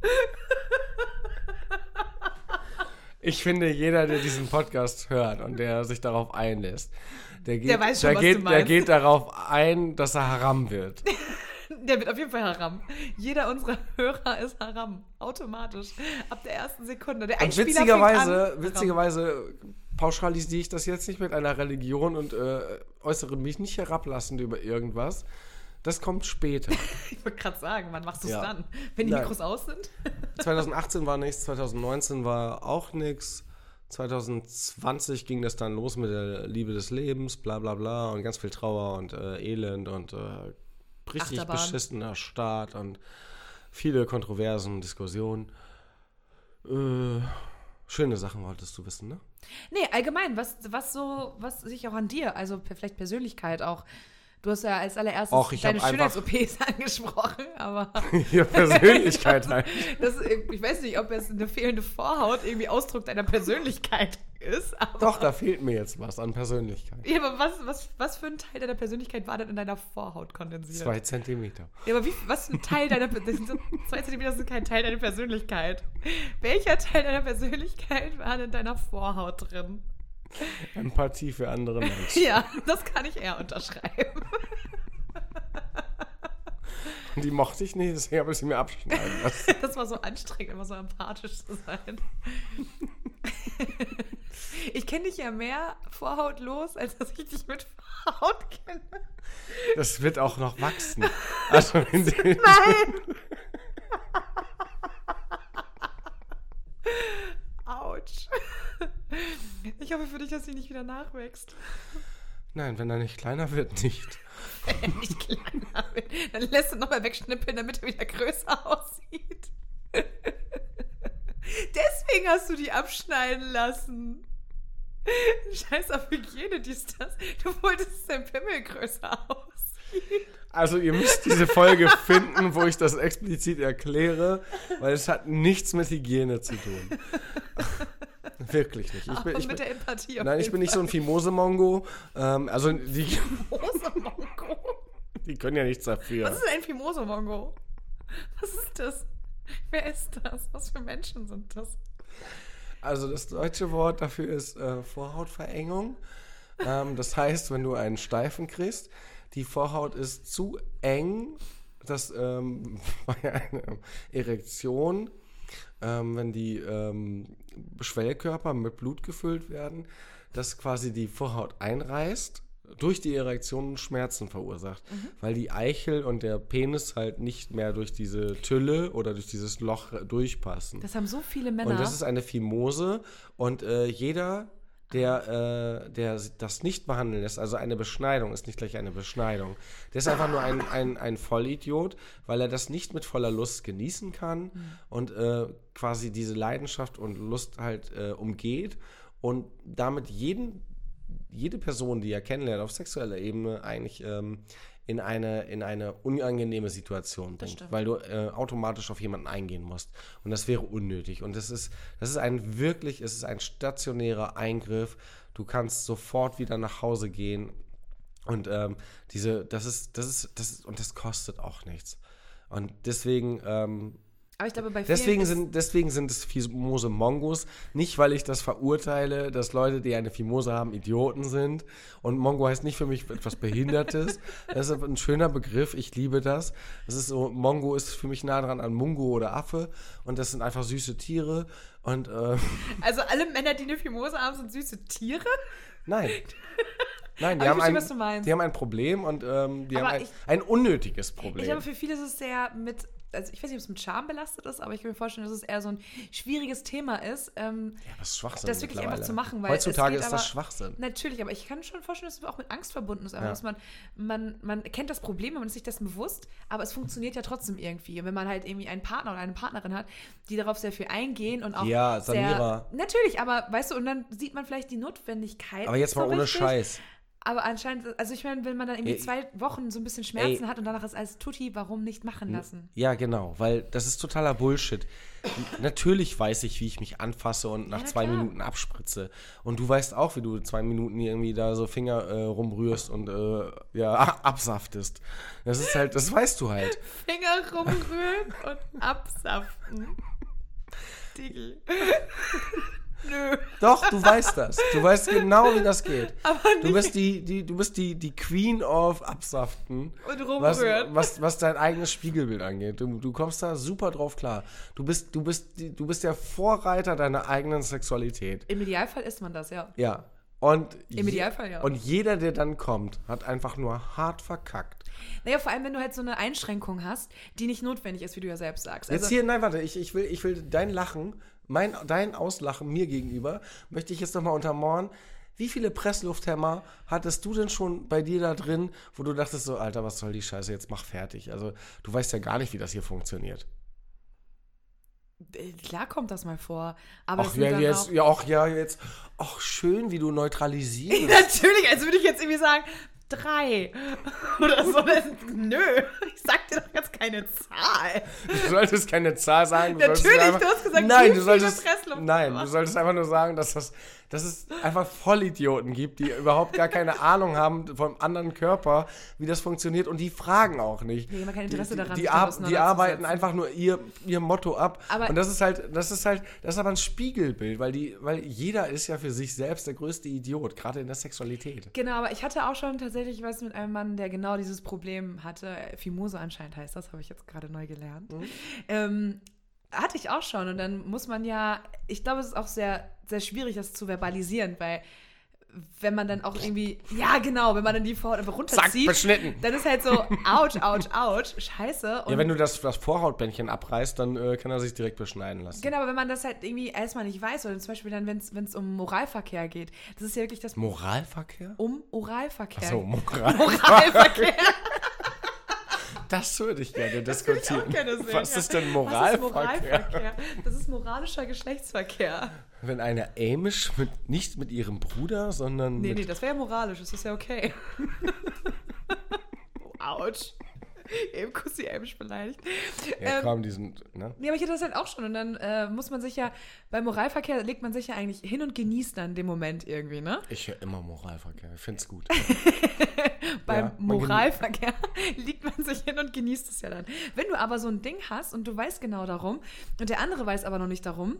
Ich finde, jeder, der diesen Podcast hört und der sich darauf einlässt, der geht, Der weiß schon, der was geht, du der geht darauf ein, dass er Haram wird. Der wird auf jeden Fall Haram. Jeder unserer Hörer ist Haram. Automatisch. Ab der ersten Sekunde. Der Und witzigerweise, an. Witzigerweise pauschalisiere ich das jetzt nicht mit einer Religion und äh, äußere mich nicht herablassend über irgendwas. Das kommt später. Ich wollte gerade sagen, wann machst du es Ja. dann? Wenn die Nein. Mikros aus sind? 2018 war nichts, 2019 war auch nichts. 2020 ging das dann los mit der Liebe des Lebens, bla bla bla und ganz viel Trauer und äh, Elend und äh, richtig Achterbahn. beschissener Start und viele Kontroversen, Diskussionen. Äh, schöne Sachen wolltest du wissen, ne? Nee, allgemein, was, was so, was sich auch an dir, also vielleicht Persönlichkeit auch. Du hast ja als allererstes Och, deine Schönheits-OPs angesprochen, aber Ja, Persönlichkeit halt. das, ich weiß nicht, ob es eine fehlende Vorhaut irgendwie Ausdruck deiner Persönlichkeit ist. Aber, Doch, da fehlt mir jetzt was an Persönlichkeit. Ja, aber was, was, was für ein Teil deiner Persönlichkeit war denn in deiner Vorhaut kondensiert? Zwei Zentimeter. Ja, aber wie, was für ein Teil deiner zwei Zentimeter sind kein Teil deiner Persönlichkeit. Welcher Teil deiner Persönlichkeit war denn in deiner Vorhaut drin? Empathie für andere Menschen. Ja, das kann ich eher unterschreiben. Die mochte ich nicht, deswegen habe ich sie mir abschneiden lassen. Das war so anstrengend, immer so empathisch zu sein. Ich kenne dich ja mehr vorhautlos, als dass ich dich mit Vorhaut kenne. Das wird auch noch wachsen. Also in Nein! Autsch. Ich hoffe für dich, dass sie nicht wieder nachwächst. Nein, wenn er nicht kleiner wird, nicht. Wenn er nicht kleiner wird, dann lässt du nochmal wegschnippeln, damit er wieder größer aussieht. Deswegen hast du die abschneiden lassen. Scheiß auf Hygiene, dies, das. Du wolltest, dass dein Pimmel größer aussieht. Also ihr müsst diese Folge finden, wo ich das explizit erkläre, weil es hat nichts mit Hygiene zu tun. Wirklich nicht. Ich bin, ich mit der Empathie nein, ich bin nicht so ein Fimose-Mongo. Ähm, also die, Fimoso Mongo. die können ja nichts dafür. Was ist ein Fimoso Mongo? Was ist das? Wer ist das? Was für Menschen sind das? Also das deutsche Wort dafür ist äh, Vorhautverengung. Ähm, das heißt, wenn du einen Steifen kriegst, die Vorhaut ist zu eng, das ähm, bei einer Erektion, ähm, wenn die ähm, Schwellkörper mit Blut gefüllt werden, dass quasi die Vorhaut einreißt, durch die Erektion Schmerzen verursacht, weil die Eichel und der Penis halt nicht mehr durch diese Tülle oder durch dieses Loch durchpassen. Das haben so viele Männer. Und das ist eine Fimose. Und äh, jeder, der, äh, der das nicht behandeln lässt, also eine Beschneidung ist nicht gleich eine Beschneidung, der ist einfach nur ein, ein, ein Vollidiot, weil er das nicht mit voller Lust genießen kann und äh, quasi diese Leidenschaft und Lust halt äh, umgeht und damit jeden, jede Person, die er kennenlernt auf sexueller Ebene, eigentlich ähm, in eine, in eine unangenehme Situation bringt, weil du äh, automatisch auf jemanden eingehen musst. Und das wäre unnötig. Und das ist, das ist ein wirklich, es ist ein stationärer Eingriff. Du kannst sofort wieder nach Hause gehen. Und ähm, diese, das ist, das ist, das ist, und das kostet auch nichts. Und deswegen, ähm, Aber ich glaube, bei vielen Deswegen sind, deswegen sind es Fimose Mongos. Nicht, weil ich das verurteile, dass Leute, die eine Fimose haben, Idioten sind. Und Mongo heißt nicht für mich etwas Behindertes. Das ist ein schöner Begriff. Ich liebe das. Das ist so, Mongo ist für mich nah dran an Mungo oder Affe. Und das sind einfach süße Tiere. Und äh, Also alle Männer, die eine Fimose haben, sind süße Tiere? nein. Nein, die haben, verstehe, ein, die haben ein Problem und ähm, die Aber haben ein, ich- ein unnötiges Problem. Ich glaube, für viele ist es sehr mit, also ich weiß nicht, ob es mit Scham belastet ist, aber ich kann mir vorstellen, dass es eher so ein schwieriges Thema ist. Ähm, ja, das ist Schwachsinn. das wirklich einfach zu machen, weil es Heutzutage ist das aber- Schwachsinn. Natürlich, aber ich kann schon vorstellen, dass es auch mit Angst verbunden ist. Einfach, Ja. dass man, man, man kennt das Problem, man ist sich dessen bewusst, aber es funktioniert ja trotzdem irgendwie. Und wenn man halt irgendwie einen Partner oder eine Partnerin hat, die darauf sehr viel eingehen und auch Ja, Samira. sehr. Natürlich, aber weißt du, und dann sieht man vielleicht die Notwendigkeit. Aber jetzt mal so ohne richtig. Scheiß. Aber anscheinend, also ich meine, wenn man dann irgendwie Ey, zwei Wochen so ein bisschen Schmerzen ey. hat und danach ist alles tutti, warum nicht machen lassen? Ja, genau, weil das ist totaler Bullshit. Natürlich weiß ich, wie ich mich anfasse und nach na zwei klar. Minuten abspritze. Und du weißt auch, wie du zwei Minuten irgendwie da so Finger äh, rumrührst und äh, ja, absaftest. Das ist halt, das weißt du halt. Finger rumrühren und absaften. Diggi. Nö. Doch, du weißt das. Du weißt genau, wie das geht. Aber Du bist die, die, du bist die, die Queen of Absaften. und Was, rumrühren. was, was dein eigenes Spiegelbild angeht. Du, du kommst da super drauf klar. Du bist, du, bist, du bist der Vorreiter deiner eigenen Sexualität. Im Idealfall ist man das, ja. Ja. Und Im Idealfall, ja. Und jeder, der dann kommt, hat einfach nur hart verkackt. Naja, vor allem, wenn du halt so eine Einschränkung hast, die nicht notwendig ist, wie du ja selbst sagst. Jetzt Also, hier, nein, warte, ich, ich, will, ich will dein Lachen, mein, dein Auslachen mir gegenüber, möchte ich jetzt nochmal untermauern. Wie viele Presslufthämmer hattest du denn schon bei dir da drin, wo du dachtest so, Alter, was soll die Scheiße, jetzt mach fertig. Also, du weißt ja gar nicht, wie das hier funktioniert. äh, klar kommt das mal vor. Aber Ach, ja, jetzt, ja, auch, ja, jetzt, ach, schön, wie du neutralisierst. Natürlich, als würde ich jetzt irgendwie sagen, drei. Oder so. Nö, ich sag dir doch jetzt keine Zahl. Du solltest keine Zahl sagen. Du Natürlich, einfach, du hast gesagt, nein, du solltest, nein, du solltest einfach nur sagen, dass, das, dass es einfach Vollidioten gibt, die überhaupt gar keine Ahnung haben vom anderen Körper, wie das funktioniert und die fragen auch nicht. Die haben kein Interesse die, daran, die, die, ar die arbeiten einfach nur ihr, ihr Motto ab. Aber- und das ist halt, das ist halt, das ist aber ein Spiegelbild, weil die, weil jeder ist ja für sich selbst der größte Idiot, gerade in der Sexualität. Genau, aber ich hatte auch schon tatsächlich was mit einem Mann, der genau dieses Problem hatte. Fimose anscheinend heißt das, habe ich jetzt gerade neu gelernt. Mhm. Ähm, hatte ich auch schon. Und dann muss man ja, ich glaube, es ist auch sehr, sehr schwierig, das zu verbalisieren, weil wenn man dann auch irgendwie, ja genau, wenn man dann die Vorhaut einfach Zack, runterzieht, beschnitten. dann ist halt so, ouch, ouch, ouch, scheiße. Ja, wenn du das, das Vorhautbändchen abreißt, dann äh, kann er sich direkt beschneiden lassen. Genau, aber wenn man das halt irgendwie erstmal nicht weiß, oder zum Beispiel dann, wenn es um Moralverkehr geht, das ist ja wirklich das Moralverkehr? um Oralverkehr. Achso, Moral. Moralverkehr. Das würde ich gerne ich diskutieren. auch gerne sehen, Was ja. ist denn Was ist Moralverkehr? Moralverkehr? Das ist moralischer Geschlechtsverkehr. Wenn eine Amish mit, nicht mit ihrem Bruder, sondern Nee, mit nee, das wäre ja moralisch, das ist ja okay. Autsch. Eben kurz die Amish beleidigt. ja, Ähm, kaum diesen, ne? Nee, aber ich hatte das halt auch schon. Und dann äh, muss man sich ja, beim Moralverkehr legt man sich ja eigentlich hin und genießt dann den Moment irgendwie, ne? Ich höre immer Moralverkehr. Ich finde es gut. Beim Ja, Moralverkehr liegt man sich hin und genießt es ja dann. Wenn du aber so ein Ding hast und du weißt genau darum und der andere weiß aber noch nicht darum,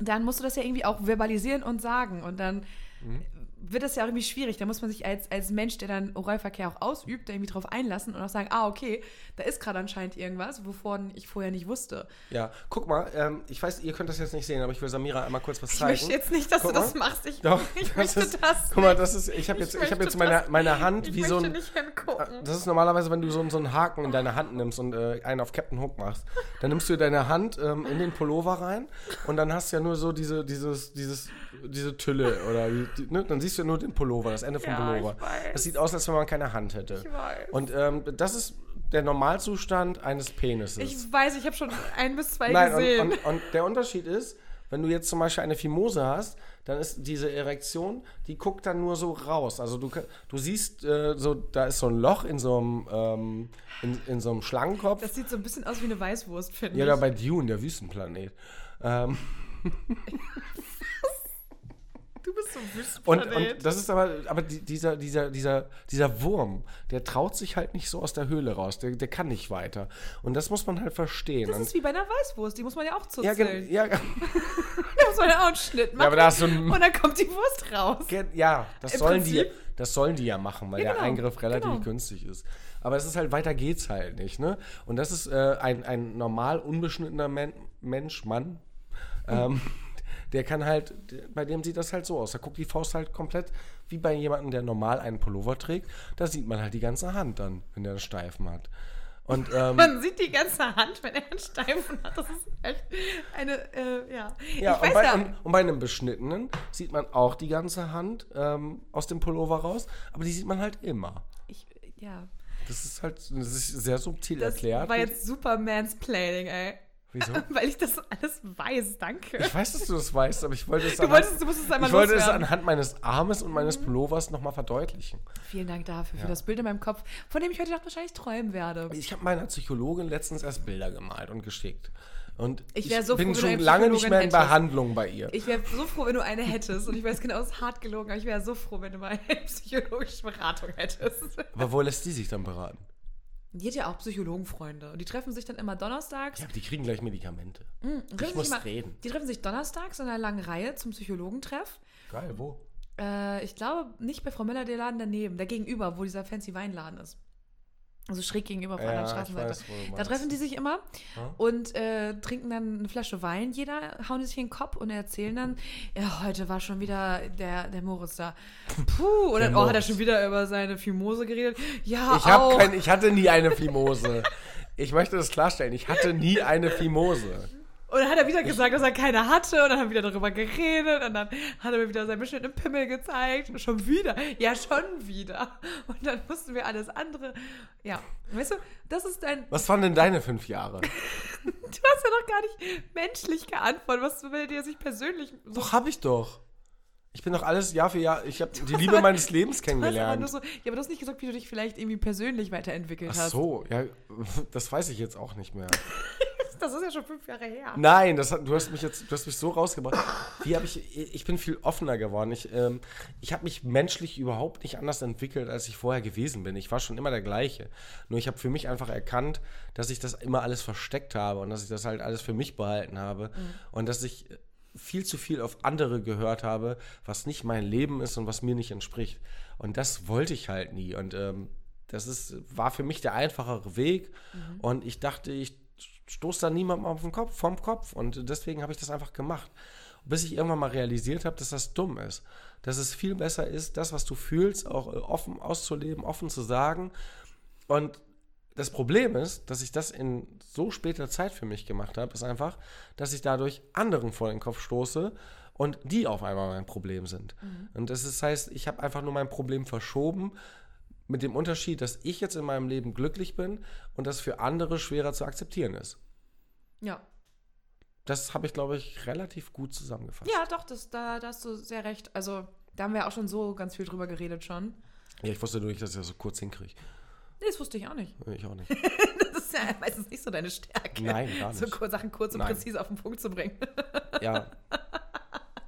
dann musst du das ja irgendwie auch verbalisieren und sagen. Und dann Mhm. Wird das ja auch irgendwie schwierig. Da muss man sich als, als Mensch, der dann Oralverkehr auch ausübt, da irgendwie drauf einlassen und auch sagen, ah, okay, da ist gerade anscheinend irgendwas, wovon ich vorher nicht wusste. Ja, guck mal, ähm, ich weiß, ihr könnt das jetzt nicht sehen, aber ich will Samira einmal kurz was Ich zeigen. möchte jetzt nicht, dass Guck du das mal. machst. Ich, Doch, ich das möchte ist, das Guck mal, das ist, ich habe Ich jetzt, ich habe möchte jetzt meine, das- meine Hand ich wie möchte so ein, nicht hingucken. Das ist normalerweise, wenn du so, so einen Haken in deine Hand nimmst und äh, einen auf Captain Hook machst. Dann nimmst du deine Hand ähm, in den Pullover rein und dann hast du ja nur so diese, dieses, dieses, diese Tülle oder die, ne? dann siehst du ja nur den Pullover, das Ende vom Ja, Pullover. Das sieht aus, als wenn man keine Hand hätte. Ich weiß. Und ähm, das ist der Normalzustand eines Penises. Ich weiß, ich habe schon ein bis zwei Nein, gesehen. und, und, und der Unterschied ist, wenn du jetzt zum Beispiel eine Fimose hast, dann ist diese Erektion, die guckt dann nur so raus. Also du, du siehst, äh, so, da ist so ein Loch in so einem, ähm, in, in so einem Schlangenkopf. das sieht so ein bisschen aus wie eine Weißwurst, finde ja, ich. da bei Dune, der Wüstenplanet. Ähm, du bist so und, Wüstenplanet. und das ist aber, aber die, dieser, dieser, dieser, dieser Wurm, der traut sich halt nicht so aus der Höhle raus. Der, der kann nicht weiter. Und das muss man halt verstehen. das und, ist wie bei einer Weißwurst, die muss man ja auch ja, zuzellen. gen- ja, da muss man ja auch einen Schnitt machen. aber da ist so ein- und dann kommt die Wurst raus. Ja, das Im sollen, die, das sollen die ja machen, weil Ja, der genau, Eingriff relativ genau. günstig ist. Aber es ist halt, weiter geht's halt nicht, ne? Und das ist äh, ein, ein normal unbeschnittener Men Mensch, Mann, ähm, der kann halt, bei dem sieht das halt so aus. Da guckt die Faust halt komplett wie bei jemandem, der normal einen Pullover trägt. Da sieht man halt die ganze Hand dann, wenn der einen Steifen hat. Und ähm, Man sieht die ganze Hand, wenn er einen Steifen hat. Das ist echt eine, äh, ja. Ja, ich und weiß bei, ja, und, und bei einem Beschnittenen sieht man auch die ganze Hand ähm, aus dem Pullover raus, aber die sieht man halt immer. ich, ja. Das ist halt das ist sehr subtil Das erklärt. war jetzt super Mansplaining, ey. Wieso? Weil ich das alles weiß, danke. Ich weiß, dass du das weißt, aber ich wollte es, Du anhand, wolltest- du musst es einmal ich wollte es. Mhm. anhand meines Armes und meines Pullovers nochmal verdeutlichen. Vielen Dank dafür, Ja. für das Bild in meinem Kopf, von dem ich heute Nacht wahrscheinlich träumen werde. Ich habe meiner Psychologin letztens erst Bilder gemalt und geschickt. Und Ich wär so bin froh, schon lange nicht mehr in hättest. Behandlung bei ihr. Ich wäre so froh, wenn du eine hättest. Und ich weiß genau, es ist hart gelogen, aber ich wäre so froh, wenn du mal eine psychologische Beratung hättest. aber wo lässt die sich dann beraten? Die hat ja auch Psychologenfreunde. Und die treffen sich dann immer donnerstags. Ja, aber die kriegen gleich Medikamente. Mhm, Ich muss immer- reden. Die treffen sich donnerstags in einer langen Reihe zum Psychologentreff. Geil, wo? Äh, ich glaube, nicht bei Frau Müller, der Laden daneben, der gegenüber, wo dieser fancy Weinladen ist. Also schräg gegenüber auf Ja, der Straßenseite. weiß, da treffen die sich immer Ja. und äh, trinken dann eine Flasche Wein. Jeder hauen die sich in den Kopf und erzählen dann, ja, heute war schon wieder der, der Moritz da. Puh, oder Der oh, hat er schon wieder über seine Fimose geredet. Ja, Ich, auch. kein, ich hatte nie eine Fimose. Ich möchte das klarstellen. Ich hatte nie eine Fimose. Und dann hat er wieder gesagt, dass er keine hatte und dann haben wir wieder darüber geredet und dann hat er mir wieder seinen beschnittenen Pimmel gezeigt. Und schon wieder. Ja, schon wieder. Und dann mussten wir alles andere. Ja, weißt du, das ist dein. Was waren denn deine fünf Jahre? Du hast ja noch gar nicht menschlich geantwortet, was will dir sich persönlich. So Doch, hab ich doch. Ich bin doch alles Jahr für Jahr. Ich habe die Liebe aber- meines Lebens hast aber kennengelernt. so, ja, aber du hast nicht gesagt, wie du dich vielleicht irgendwie persönlich weiterentwickelt Ach hast. so, ja, das weiß ich jetzt auch nicht mehr. Das ist ja schon fünf Jahre her. Nein, das hat, du hast mich jetzt, du hast mich so rausgebracht. Wie habe ich, ich bin viel offener geworden. Ich, ähm, ich habe mich menschlich überhaupt nicht anders entwickelt, als ich vorher gewesen bin. Ich war schon immer der gleiche. Nur ich habe für mich einfach erkannt, dass ich das immer alles versteckt habe und dass ich das halt alles für mich behalten habe und dass ich viel zu viel auf andere gehört habe, was nicht mein Leben ist und was mir nicht entspricht. Und das wollte ich halt nie. Und ähm, das ist, war für mich der einfachere Weg. Und ich dachte, ich stoße da niemandem auf den Kopf, vom Kopf. Und deswegen habe ich das einfach gemacht. Bis ich irgendwann mal realisiert habe, dass das dumm ist. Dass es viel besser ist, das, was du fühlst, auch äh, offen auszuleben, offen zu sagen. Und das Problem ist, dass ich das in so später Zeit für mich gemacht habe, ist einfach, dass ich dadurch anderen vor den Kopf stoße und die auf einmal mein Problem sind. Und das ist, heißt, ich habe einfach nur mein Problem verschoben, mit dem Unterschied, dass ich jetzt in meinem Leben glücklich bin und das für andere schwerer zu akzeptieren ist. Ja. Das habe ich, glaube ich, relativ gut zusammengefasst. Ja, doch, das, da, da hast du sehr recht. Also, da haben wir auch schon so ganz viel drüber geredet schon. Ja, ich wusste nur nicht, dass ich das so kurz hinkriege. Nee, das wusste ich auch nicht. Ich auch nicht. Das ist ja meistens nicht so deine Stärke. Nein, gar So nicht. kur- Sachen kurz und Nein. präzise auf den Punkt zu bringen. Ja.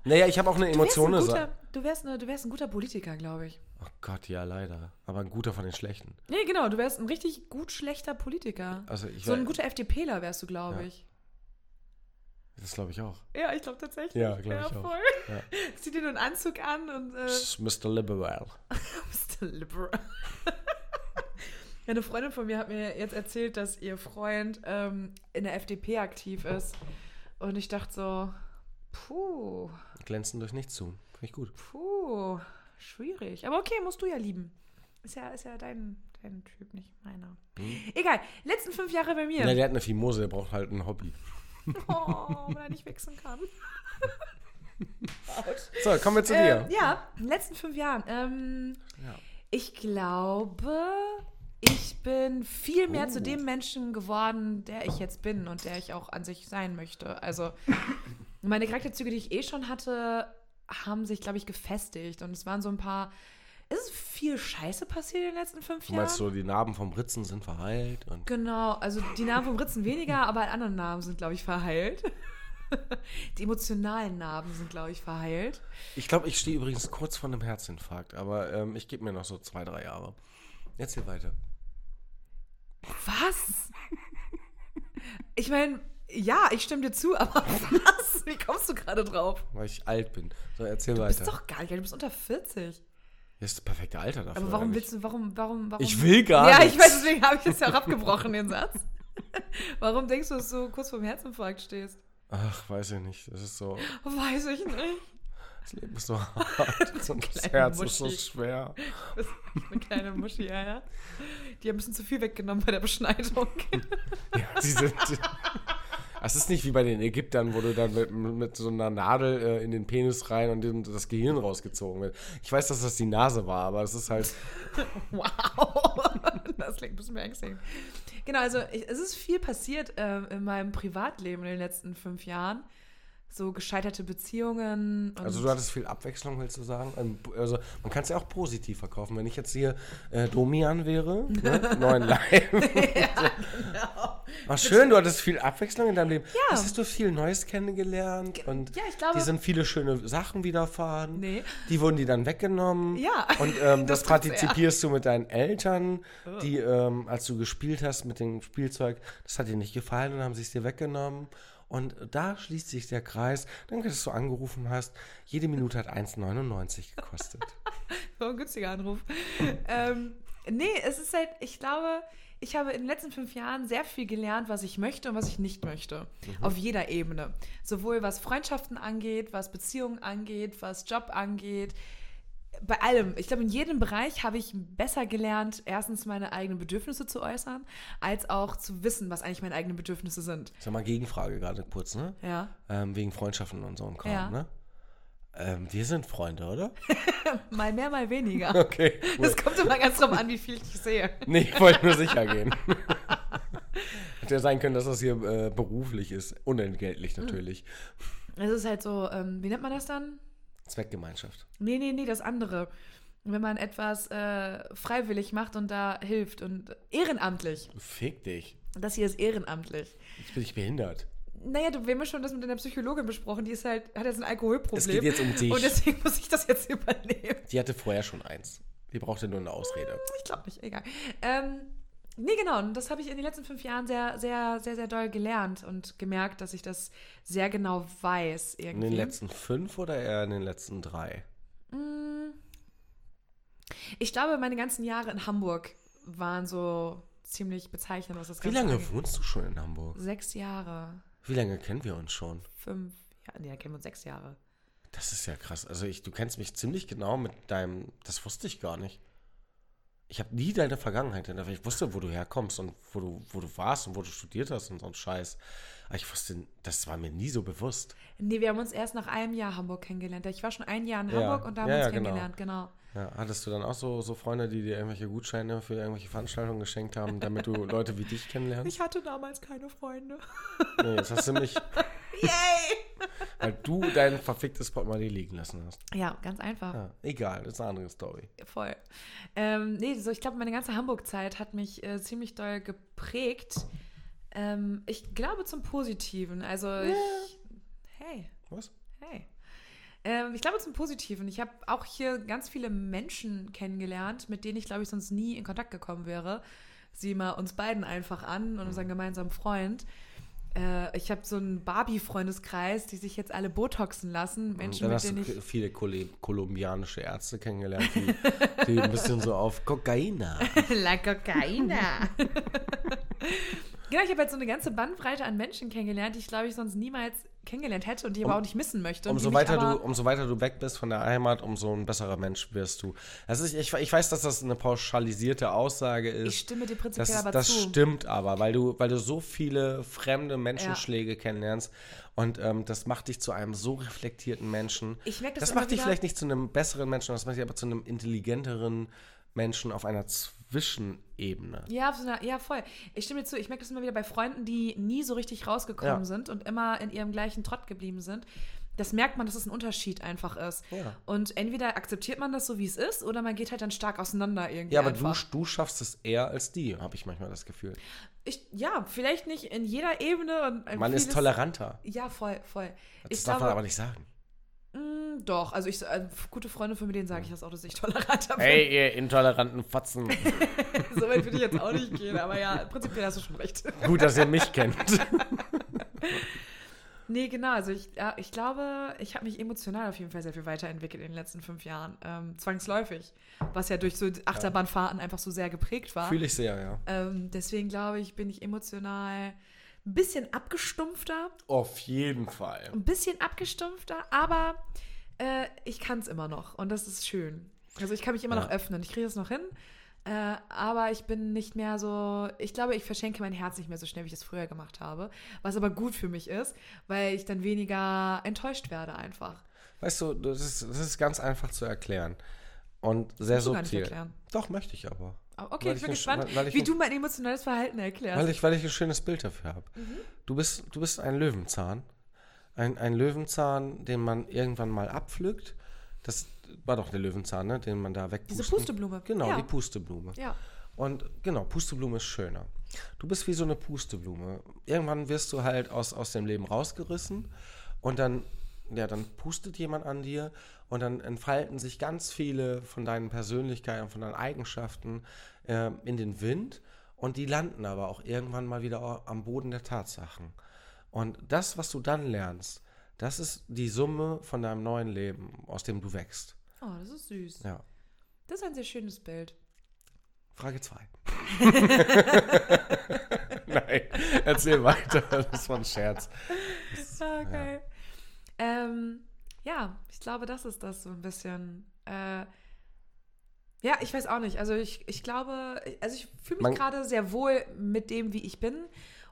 Naja, ich habe auch eine Du wärst, ein Emotion. Du, wärst eine, du wärst ein guter Politiker, glaube ich. Oh Gott, ja, leider. Aber ein guter von den schlechten. Nee, genau, du wärst ein richtig gut schlechter Politiker. Also ich so ein guter FDPler wärst du, glaube Ja. ich. Das glaube ich auch. Ja, ich glaube tatsächlich. Ja, glaub ich auch. voll. Ja. Zieh dir nur einen Anzug an und äh, Mr. Liberal. Mr. Liberal. Ja, Eine Freundin von mir hat mir jetzt erzählt, dass ihr Freund ähm, in der FDP aktiv ist. Und ich dachte so, puh, Glänzen durch nichts tun. Finde ich gut. puh, schwierig. Aber okay, musst du ja lieben. Ist ja, ist ja dein, dein Typ, nicht meiner. Egal, letzten fünf Jahre bei mir. Na, der hat eine Fimose, der braucht halt ein Hobby. Oh, weil er nicht wechseln kann. So, kommen wir zu Ähm, dir. ja, in den letzten fünf Jahren. Ähm, Ja. Ich glaube, ich bin viel mehr Oh. zu dem Menschen geworden, der ich jetzt bin und der ich auch an sich sein möchte. Also meine Charakterzüge, die ich eh schon hatte, haben sich, glaube ich, gefestigt. Und es waren so ein paar. Es ist viel Scheiße passiert in den letzten fünf Du Jahren. meinst so, die Narben vom Ritzen sind verheilt und Genau, also die Narben vom Ritzen weniger, aber alle anderen Narben sind, glaube ich, verheilt. Die emotionalen Narben sind, glaube ich, verheilt. Ich glaube, ich stehe übrigens kurz vor einem Herzinfarkt, aber ähm, ich gebe mir noch so zwei, drei Jahre. Erzähl weiter. Was? Ich meine, ja, ich stimme dir zu, aber was? Wie kommst du gerade drauf? Weil ich alt bin. So, erzähl Du weiter. bist doch gar nicht, du bist unter 40. Das ist das perfekte Alter dafür. Aber warum eigentlich. willst du, warum, warum, warum? Ich will gar Ja, nichts. ich weiß, deswegen habe ich jetzt ja auch abgebrochen, den Satz. Warum denkst du, dass du kurz vorm Herzinfarkt stehst? Ach, weiß ich nicht. Das ist so. Weiß ich nicht. Das Leben ist so hart. Und das Herz ist so Muschi. schwer. Du eine kleine Muschi, ja, ja. Die haben ein bisschen zu viel weggenommen bei der Beschneidung. Ja, die sind. Es ist nicht wie bei den Ägyptern, wo du dann mit, mit so einer Nadel äh, in den Penis rein und das Gehirn rausgezogen wird. Ich weiß, dass das die Nase war, aber es ist halt. Wow, das klingt ein bisschen beängstigend. Genau, also ich, es ist viel passiert ähm, in meinem Privatleben in den letzten fünf Jahren. So gescheiterte Beziehungen. Also du hattest viel Abwechslung, willst du sagen? Ähm, Also man kann es ja auch positiv verkaufen. Wenn ich jetzt hier äh, Domian wäre, ne? neuen Live. genau. War schön, du hattest viel Abwechslung in deinem Leben. Ja. Hast du viel Neues kennengelernt und Ja, ich glaube- die sind viele schöne Sachen widerfahren. Nee. Die wurden die dann weggenommen. Ja. Und ähm, das, Das Oh. partizipierst du mit deinen Eltern, die, ähm, als du gespielt hast mit dem Spielzeug, das hat dir nicht gefallen und haben sie es dir weggenommen. Und da schließt sich der Kreis. Danke, dass du angerufen hast. Jede Minute hat 1,99 gekostet. So ein günstiger Anruf. ähm, nee, es ist halt, ich glaube, ich habe in den letzten fünf Jahren sehr viel gelernt, was ich möchte und was ich nicht möchte. Mhm. Auf jeder Ebene. Sowohl was Freundschaften angeht, was Beziehungen angeht, was Job angeht. Bei allem. Ich glaube, in jedem Bereich habe ich besser gelernt, erstens meine eigenen Bedürfnisse zu äußern, als auch zu wissen, was eigentlich meine eigenen Bedürfnisse sind. Sag mal Gegenfrage gerade kurz, ne? Ja. Ähm, wegen Freundschaften und so ein Kram, Ja. ne? Ähm, wir sind Freunde, oder? mal mehr, mal weniger. Okay. Cool. Das kommt immer ganz drauf an, wie viel ich sehe. Nee, ich wollte nur sicher gehen. Hätte ja sein können, dass das hier äh, beruflich ist. Unentgeltlich natürlich. Es ist halt so, ähm, wie nennt man das dann? Zweckgemeinschaft. Nee, nee, nee, das andere. Wenn man etwas äh, freiwillig macht und da hilft und ehrenamtlich. Fick dich. Das hier ist ehrenamtlich. Jetzt bin ich behindert. Naja, du, wir haben ja schon das mit einer Psychologin besprochen, die ist halt, hat jetzt ein Alkoholproblem. Es geht jetzt um dich. Und deswegen muss ich das jetzt übernehmen. Die hatte vorher schon eins. Die brauchte nur eine Ausrede. Ich glaube nicht, egal. Ähm, nee, genau. Und das habe ich in den letzten fünf Jahren sehr, sehr, sehr, sehr doll gelernt und gemerkt, dass ich das sehr genau weiß In irgendwie. den letzten fünf oder eher in den letzten drei? Mm. Ich glaube, meine ganzen Jahre in Hamburg waren so ziemlich bezeichnend, was das Wie lange angeht. wohnst du schon in Hamburg? Sechs Jahre, Wie lange kennen wir uns schon? fünf, ja, nee, kennen wir uns sechs Jahre. Das ist ja krass. Also ich, du kennst mich ziemlich genau mit deinem. Das wusste ich gar nicht. Ich habe nie deine Vergangenheit hinter. Ich wusste, wo du herkommst und wo du, wo du warst und wo du studiert hast und so ein Scheiß. Aber ich wusste, das war mir nie so bewusst. Nee, wir haben uns erst nach einem Jahr Hamburg kennengelernt. Ich war schon ein Jahr in Ja. Hamburg und da haben Ja, wir uns ja, genau. kennengelernt, genau. Ja, hattest du dann auch so, so Freunde, die dir irgendwelche Gutscheine für irgendwelche Veranstaltungen geschenkt haben, damit du Leute wie dich kennenlernst? Ich hatte damals keine Freunde. Nee, jetzt hast du mich, Yay! weil du dein verficktes Portemonnaie liegen lassen hast. Ja, ganz einfach. Ja, egal, das ist eine andere Story. Voll. Ähm, nee, so ich glaube, meine ganze Hamburg-Zeit hat mich äh, ziemlich doll geprägt. Ähm, ich glaube zum Positiven. Also ich. Hey, Was? hey. Ähm, ich glaube zum Positiven. Ich habe auch hier ganz viele Menschen kennengelernt, mit denen ich, glaube ich, sonst nie in Kontakt gekommen wäre. Sieh mal uns beiden einfach an und unseren gemeinsamen Freund. Äh, ich habe so einen Barbie-Freundeskreis, die sich jetzt alle Botoxen lassen. Menschen, dann mit hast denen du ich. viele Kole kolumbianische Ärzte kennengelernt, die, die ein bisschen so auf Kokaina. La Cocaina. genau, ich habe jetzt so eine ganze Bandbreite an Menschen kennengelernt, die ich, glaube ich, sonst niemals kennengelernt hätte und die aber Um- auch nicht missen möchte. Umso weiter, aber, du, umso weiter du weg bist von der Heimat, umso ein besserer Mensch wirst du. Das ist, ich, ich weiß, dass das eine pauschalisierte Aussage ist. Ich stimme dir Das, prinzipiell ist, aber das zu. stimmt aber, weil du, weil du so viele fremde Menschenschläge kennenlernst und ähm, das macht dich zu einem so reflektierten Menschen. Ich merke das das macht dich vielleicht nicht zu einem besseren Menschen, das macht dich aber zu einem intelligenteren Menschen auf einer Zwischenebene. Ja, so einer, ja, voll. Ich stimme dir zu. Ich merke das immer wieder bei Freunden, die nie so richtig rausgekommen Ja. sind und immer in ihrem gleichen Trott geblieben sind. Das merkt man, dass es ein Unterschied einfach ist. Ja. Und entweder akzeptiert man das so, wie es ist, oder man geht halt dann stark auseinander irgendwie. Ja, aber du, einfach. du schaffst es eher als die, habe ich manchmal das Gefühl. Ich, ja, vielleicht nicht in jeder Ebene. Und Man ist vieles- toleranter. Ja, voll, voll. Das ich darf glaube, man aber nicht sagen. Mm, doch, also ich äh, gute Freunde von mir, denen sage ich das auch, dass ich toleranter bin. Hey, ihr intoleranten Fatzen. So weit würde ich jetzt auch nicht gehen, aber ja, prinzipiell hast du schon recht. Gut, dass ihr mich kennt. Nee, genau, also ich, ja, ich glaube, ich habe mich emotional auf jeden Fall sehr viel weiterentwickelt in den letzten fünf Jahren. Ähm, zwangsläufig. Was ja durch so Achterbahnfahrten einfach so sehr geprägt war. Fühle ich sehr, ja. Ähm, deswegen glaube ich, bin ich emotional ein bisschen abgestumpfter. Auf jeden Fall. Ein bisschen abgestumpfter, aber äh, ich kann es immer noch und das ist schön. Also ich kann mich immer Ja. noch öffnen. Ich kriege es noch hin. Äh, aber ich bin nicht mehr so, ich glaube, ich verschenke mein Herz nicht mehr so schnell, wie ich es früher gemacht habe. Was aber gut für mich ist, weil ich dann weniger enttäuscht werde einfach. Weißt du, das ist, das ist ganz einfach zu erklären. Und sehr nicht subtil. erklären. Doch, möchte ich aber. Okay, Weil ich ich bin ein- gespannt, weil- weil ich wie du mein emotionales Verhalten erklärst. Weil ich, weil ich ein schönes Bild dafür habe. Mhm. Du, bist, du bist ein Löwenzahn. Ein, ein Löwenzahn, den man irgendwann mal abpflückt. Das war doch der Löwenzahn, ne? den man da wegpusten. Diese Pusteblume. Genau, ja. die Pusteblume. Ja. Und genau, Pusteblume ist schöner. Du bist wie so eine Pusteblume. Irgendwann wirst du halt aus, aus dem Leben rausgerissen und dann, ja, dann pustet jemand an dir und dann entfalten sich ganz viele von deinen Persönlichkeiten, von deinen Eigenschaften äh, in den Wind und die landen aber auch irgendwann mal wieder am Boden der Tatsachen. Und das, was du dann lernst, das ist die Summe von deinem neuen Leben, aus dem du wächst. Oh, das ist süß. Ja. Das ist ein sehr schönes Bild. Frage 2. Nein, erzähl weiter. Das war ein Scherz. Das, okay. Ja. Ähm, ja, ich glaube, das ist das so ein bisschen. Äh, ja, ich weiß auch nicht. Also ich, ich glaube, also ich fühle mich gerade sehr wohl mit dem, wie ich bin.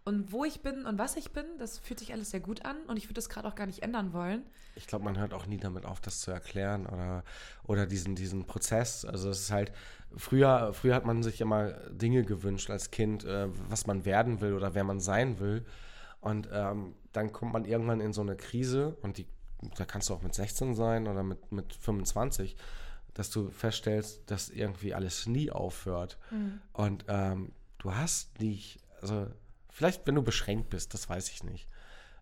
Und wo ich bin und was ich bin, das fühlt sich alles sehr gut an und ich würde das gerade auch gar nicht ändern wollen. Ich glaube, man hört auch nie damit auf, das zu erklären oder, oder diesen, diesen Prozess. Also es ist halt, früher, früher hat man sich immer Dinge gewünscht als Kind, äh, was man werden will oder wer man sein will. Und ähm, dann kommt man irgendwann in so eine Krise und die, da kannst du auch mit 16 sein oder mit, mit 25 dass du feststellst, dass irgendwie alles nie aufhört. Mhm. Und ähm, du hast nicht, also vielleicht wenn du beschränkt bist, das weiß ich nicht.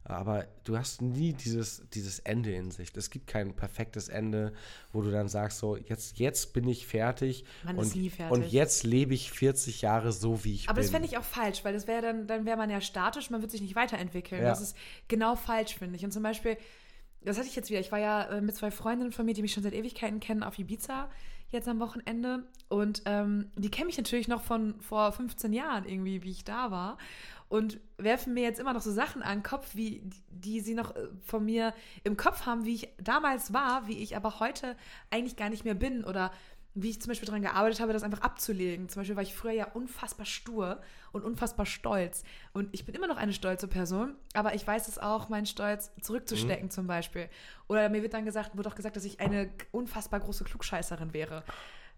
Aber du hast nie dieses, dieses Ende in sich. Es gibt kein perfektes Ende, wo du dann sagst, so, jetzt, jetzt bin ich fertig. Man und, ist nie fertig. Und jetzt lebe ich 40 Jahre so, wie ich Aber bin. Aber das fände ich auch falsch, weil das wäre dann, dann wäre man ja statisch, man wird sich nicht weiterentwickeln. Ja. Das ist genau falsch, finde ich. Und zum Beispiel, das hatte ich jetzt wieder. Ich war ja äh, mit zwei Freundinnen von mir, die mich schon seit Ewigkeiten kennen, auf Ibiza jetzt am Wochenende. Und ähm, die kennen mich natürlich noch von vor 15 Jahren irgendwie, wie ich da war. Und werfen mir jetzt immer noch so Sachen an den Kopf, wie, die sie noch äh, von mir im Kopf haben, wie ich damals war, wie ich aber heute eigentlich gar nicht mehr bin. Oder wie ich zum Beispiel daran gearbeitet habe, das einfach abzulegen. Zum Beispiel war ich früher ja unfassbar stur und unfassbar stolz. Und ich bin immer noch eine stolze Person, aber ich weiß es auch, meinen Stolz zurückzustecken mhm. zum Beispiel. Oder mir wird dann gesagt, wurde auch gesagt, dass ich eine unfassbar große Klugscheißerin wäre.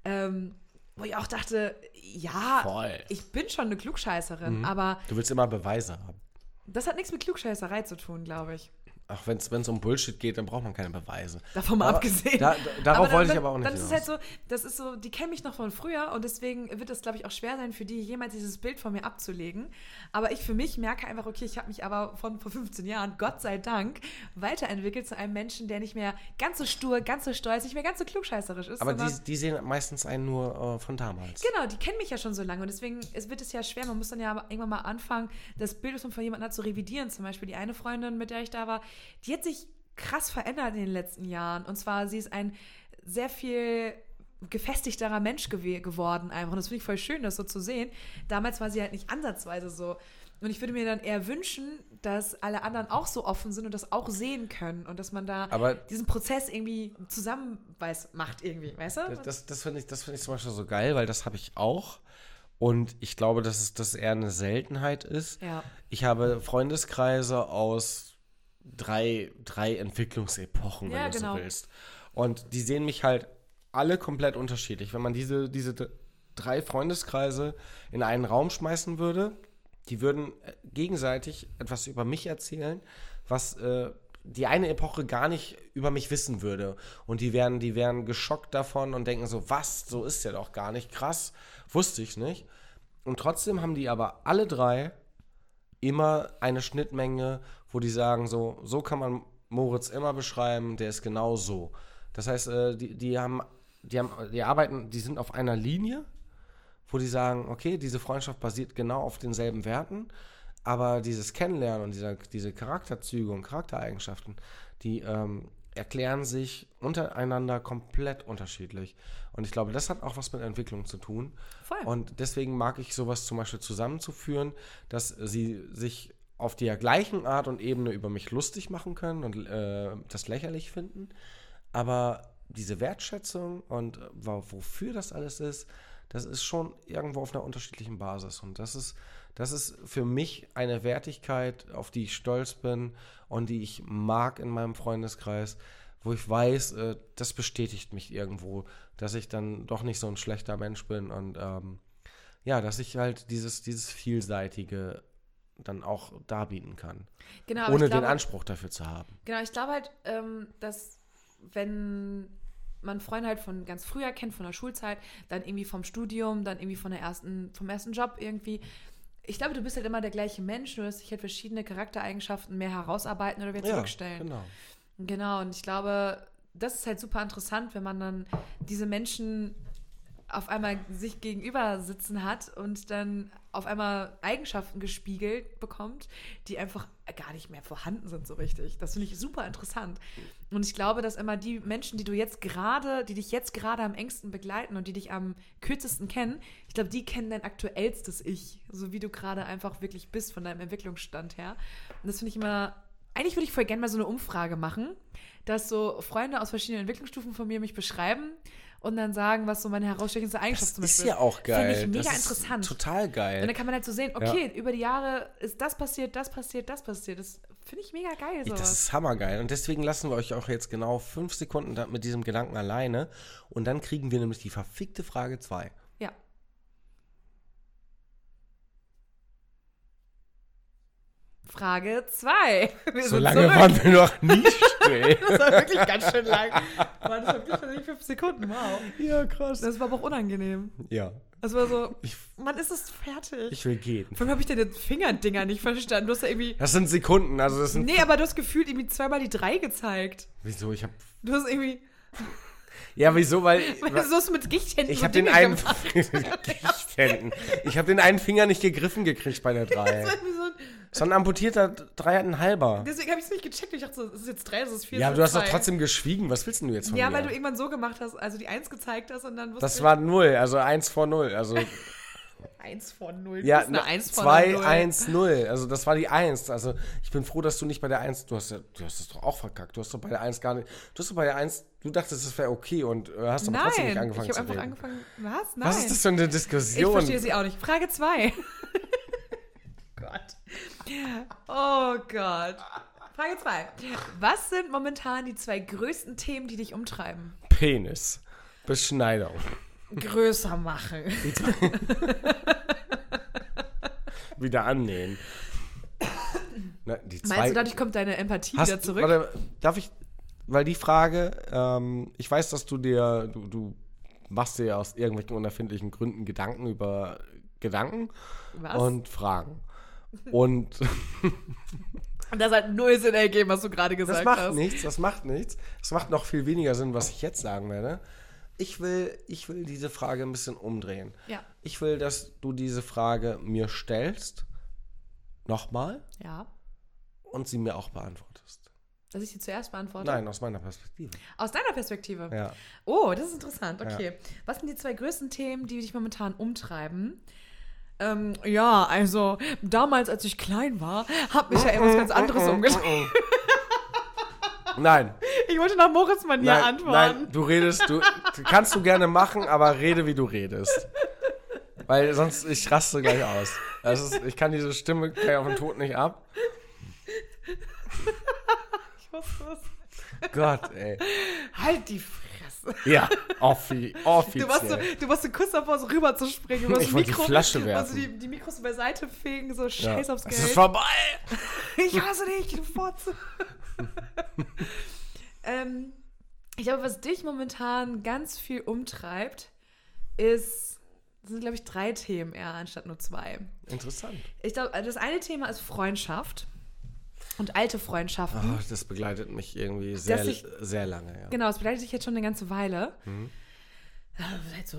Ähm, wo ich auch dachte, ja, Voll. ich bin schon eine Klugscheißerin, mhm. aber. Du willst immer Beweise haben. Das hat nichts mit Klugscheißerei zu tun, glaube ich. Ach, wenn es um Bullshit geht, dann braucht man keine Beweise. Davon mal aber, abgesehen. Da, da, darauf dann, wollte ich aber auch nicht. Dann ist es halt so, das ist so, die kennen mich noch von früher und deswegen wird es, glaube ich, auch schwer sein für die, jemals dieses Bild von mir abzulegen. Aber ich für mich merke einfach, okay, ich habe mich aber von vor 15 Jahren, Gott sei Dank, weiterentwickelt zu einem Menschen, der nicht mehr ganz so stur, ganz so stolz, nicht mehr ganz so klugscheißerisch ist. Aber die, die sehen meistens einen nur äh, von damals. Genau, die kennen mich ja schon so lange und deswegen es wird es ja schwer. Man muss dann ja irgendwann mal anfangen, das Bild, das man von jemandem hat, zu revidieren. Zum Beispiel die eine Freundin, mit der ich da war, die hat sich krass verändert in den letzten Jahren. Und zwar, sie ist ein sehr viel gefestigterer Mensch gew geworden einfach. Und das finde ich voll schön, das so zu sehen. Damals war sie halt nicht ansatzweise so. Und ich würde mir dann eher wünschen, dass alle anderen auch so offen sind und das auch sehen können und dass man da Aber diesen Prozess irgendwie zusammen weiß, macht irgendwie, weißt du? Das, das finde ich, find ich zum Beispiel so geil, weil das habe ich auch. Und ich glaube, dass es das eher eine Seltenheit ist. Ja. Ich habe Freundeskreise aus drei, drei Entwicklungsepochen, wenn ja, du genau. so willst. Und die sehen mich halt alle komplett unterschiedlich. Wenn man diese, diese drei Freundeskreise in einen Raum schmeißen würde, die würden äh, gegenseitig etwas über mich erzählen, was äh, die eine Epoche gar nicht über mich wissen würde. Und die wären, die wären geschockt davon und denken so, was, so ist ja doch gar nicht krass, wusste ich nicht. Und trotzdem haben die aber alle drei immer eine Schnittmenge, wo die sagen, so, so kann man Moritz immer beschreiben, der ist genau so. Das heißt, äh, die, die haben, die haben, die arbeiten, die sind auf einer Linie, wo die sagen, okay, diese Freundschaft basiert genau auf denselben Werten, aber dieses Kennenlernen und dieser, diese Charakterzüge und Charaktereigenschaften, die ähm, erklären sich untereinander komplett unterschiedlich. Und ich glaube, das hat auch was mit Entwicklung zu tun. Voll. Und deswegen mag ich sowas zum Beispiel zusammenzuführen, dass sie sich auf der gleichen Art und Ebene über mich lustig machen können und äh, das lächerlich finden. Aber diese Wertschätzung und äh, wofür das alles ist, das ist schon irgendwo auf einer unterschiedlichen Basis. Und das ist, das ist für mich eine Wertigkeit, auf die ich stolz bin und die ich mag in meinem Freundeskreis, wo ich weiß, äh, das bestätigt mich irgendwo, dass ich dann doch nicht so ein schlechter Mensch bin und ähm, ja, dass ich halt dieses, dieses vielseitige dann auch darbieten kann. Genau, ohne glaube, den Anspruch dafür zu haben. Genau, ich glaube halt, ähm, dass wenn man Freunde halt von ganz früher kennt, von der Schulzeit, dann irgendwie vom Studium, dann irgendwie von der ersten, vom ersten Job irgendwie. Ich glaube, du bist halt immer der gleiche Mensch, nur dass sich halt verschiedene Charaktereigenschaften mehr herausarbeiten oder wieder zurückstellen. Ja, genau. Genau, und ich glaube, das ist halt super interessant, wenn man dann diese Menschen auf einmal sich gegenüber sitzen hat und dann auf einmal Eigenschaften gespiegelt bekommt, die einfach gar nicht mehr vorhanden sind so richtig. Das finde ich super interessant. Und ich glaube, dass immer die Menschen, die du jetzt gerade, die dich jetzt gerade am engsten begleiten und die dich am kürzesten kennen, ich glaube, die kennen dein aktuellstes Ich, so wie du gerade einfach wirklich bist von deinem Entwicklungsstand her. Und das finde ich immer, eigentlich würde ich voll gerne mal so eine Umfrage machen, dass so Freunde aus verschiedenen Entwicklungsstufen von mir mich beschreiben und dann sagen, was so meine herausstechendste Eigenschaft zum Beispiel ist. ja auch geil. Finde ich mega interessant. Total geil. Und dann kann man halt so sehen, okay, ja. über die Jahre ist das passiert, das passiert, das passiert. Das finde ich mega geil. Sowas. Das ist hammergeil. Und deswegen lassen wir euch auch jetzt genau fünf Sekunden mit diesem Gedanken alleine. Und dann kriegen wir nämlich die verfickte Frage 2. Ja. Frage 2. So lange zurück. waren wir noch nie still. das war wirklich ganz schön lang. Mann, das war wirklich fünf Sekunden, wow. Ja, krass. Das war aber auch unangenehm. Ja. Das war so, ich, Mann, ist es fertig? Ich will gehen. Allem habe ich deine Fingerdinger nicht verstanden. Du hast ja irgendwie... Das sind Sekunden, also das sind... Nee, aber du hast gefühlt irgendwie zweimal die drei gezeigt. Wieso? Ich habe... Du hast irgendwie... Ja, wieso? Weil. Wieso hast du mit Gichthänden Ich habe den einen. Gichthänden. Ich habe den einen Finger nicht gegriffen gekriegt bei der 3. so so ein amputierter Dreieinhalber. Deswegen habe ich es nicht gecheckt. Ich dachte, so, das ist jetzt drei, das ist vier. Ja, aber du hast doch trotzdem geschwiegen. Was willst du jetzt von ja, mir? Ja, weil du irgendwann so gemacht hast, also die Eins gezeigt hast und dann wusstest Das war null, also eins vor null. Also. 1 von 0. Ja, eine 1 von 2, 1, 0. Also das war die 1. Also ich bin froh, dass du nicht bei der 1, du hast ja, du hast es doch auch verkackt. Du hast doch bei der 1 gar nicht, du hast doch bei der 1, du dachtest, es wäre okay und äh, hast aber trotzdem nicht angefangen ich zu reden. ich habe einfach angefangen, was? Nein. Was ist das für eine Diskussion? Ich verstehe sie auch nicht. Frage 2. Gott. Oh Gott. Frage 2. Was sind momentan die zwei größten Themen, die dich umtreiben? Penis. Beschneidung. Größer machen. wieder annähen. Na, Meinst du, dadurch kommt deine Empathie hast, wieder zurück? Warte, darf ich, weil die Frage, ähm, ich weiß, dass du dir, du, du machst dir ja aus irgendwelchen unerfindlichen Gründen Gedanken über Gedanken was? und Fragen. Und das hat null Sinn ergeben, was du gerade gesagt hast. Das macht hast. nichts, das macht nichts. Das macht noch viel weniger Sinn, was ich jetzt sagen werde. Ich will, ich will diese Frage ein bisschen umdrehen. Ja. Ich will, dass du diese Frage mir stellst. Nochmal. Ja. Und sie mir auch beantwortest. Dass ich sie zuerst beantworte? Nein, aus meiner Perspektive. Aus deiner Perspektive? Ja. Oh, das ist interessant. Okay. Ja. Was sind die zwei größten Themen, die dich momentan umtreiben? Ähm, ja, also damals, als ich klein war, hat mich ja etwas ganz anderes umgetrieben. Nein. Ich wollte nach Moritz Manier nein, antworten. Nein, du redest, du kannst du gerne machen, aber rede, wie du redest. Weil sonst, ich raste gleich aus. Ist, ich kann diese Stimme gleich auf den Tod nicht ab. Ich wusste es. Gott, ey. Halt die Fresse. Ja, offi offiziell. Du warst, so, du warst so kurz davor, so rüber zu springen. ich wollte die Flasche werfen. Also die, die Mikros beiseite fegen, so scheiß ja. aufs Geld. Es ist vorbei. ich hasse dich, du Fotze. ähm, ich glaube, was dich momentan ganz viel umtreibt, ist, das sind, glaube ich, drei Themen eher anstatt nur zwei. Interessant. Ich glaube, das eine Thema ist Freundschaft und alte Freundschaften. Oh, das begleitet mich irgendwie sehr, ich, sehr lange. Ja. Genau, es begleitet sich jetzt schon eine ganze Weile. Mhm. Seit so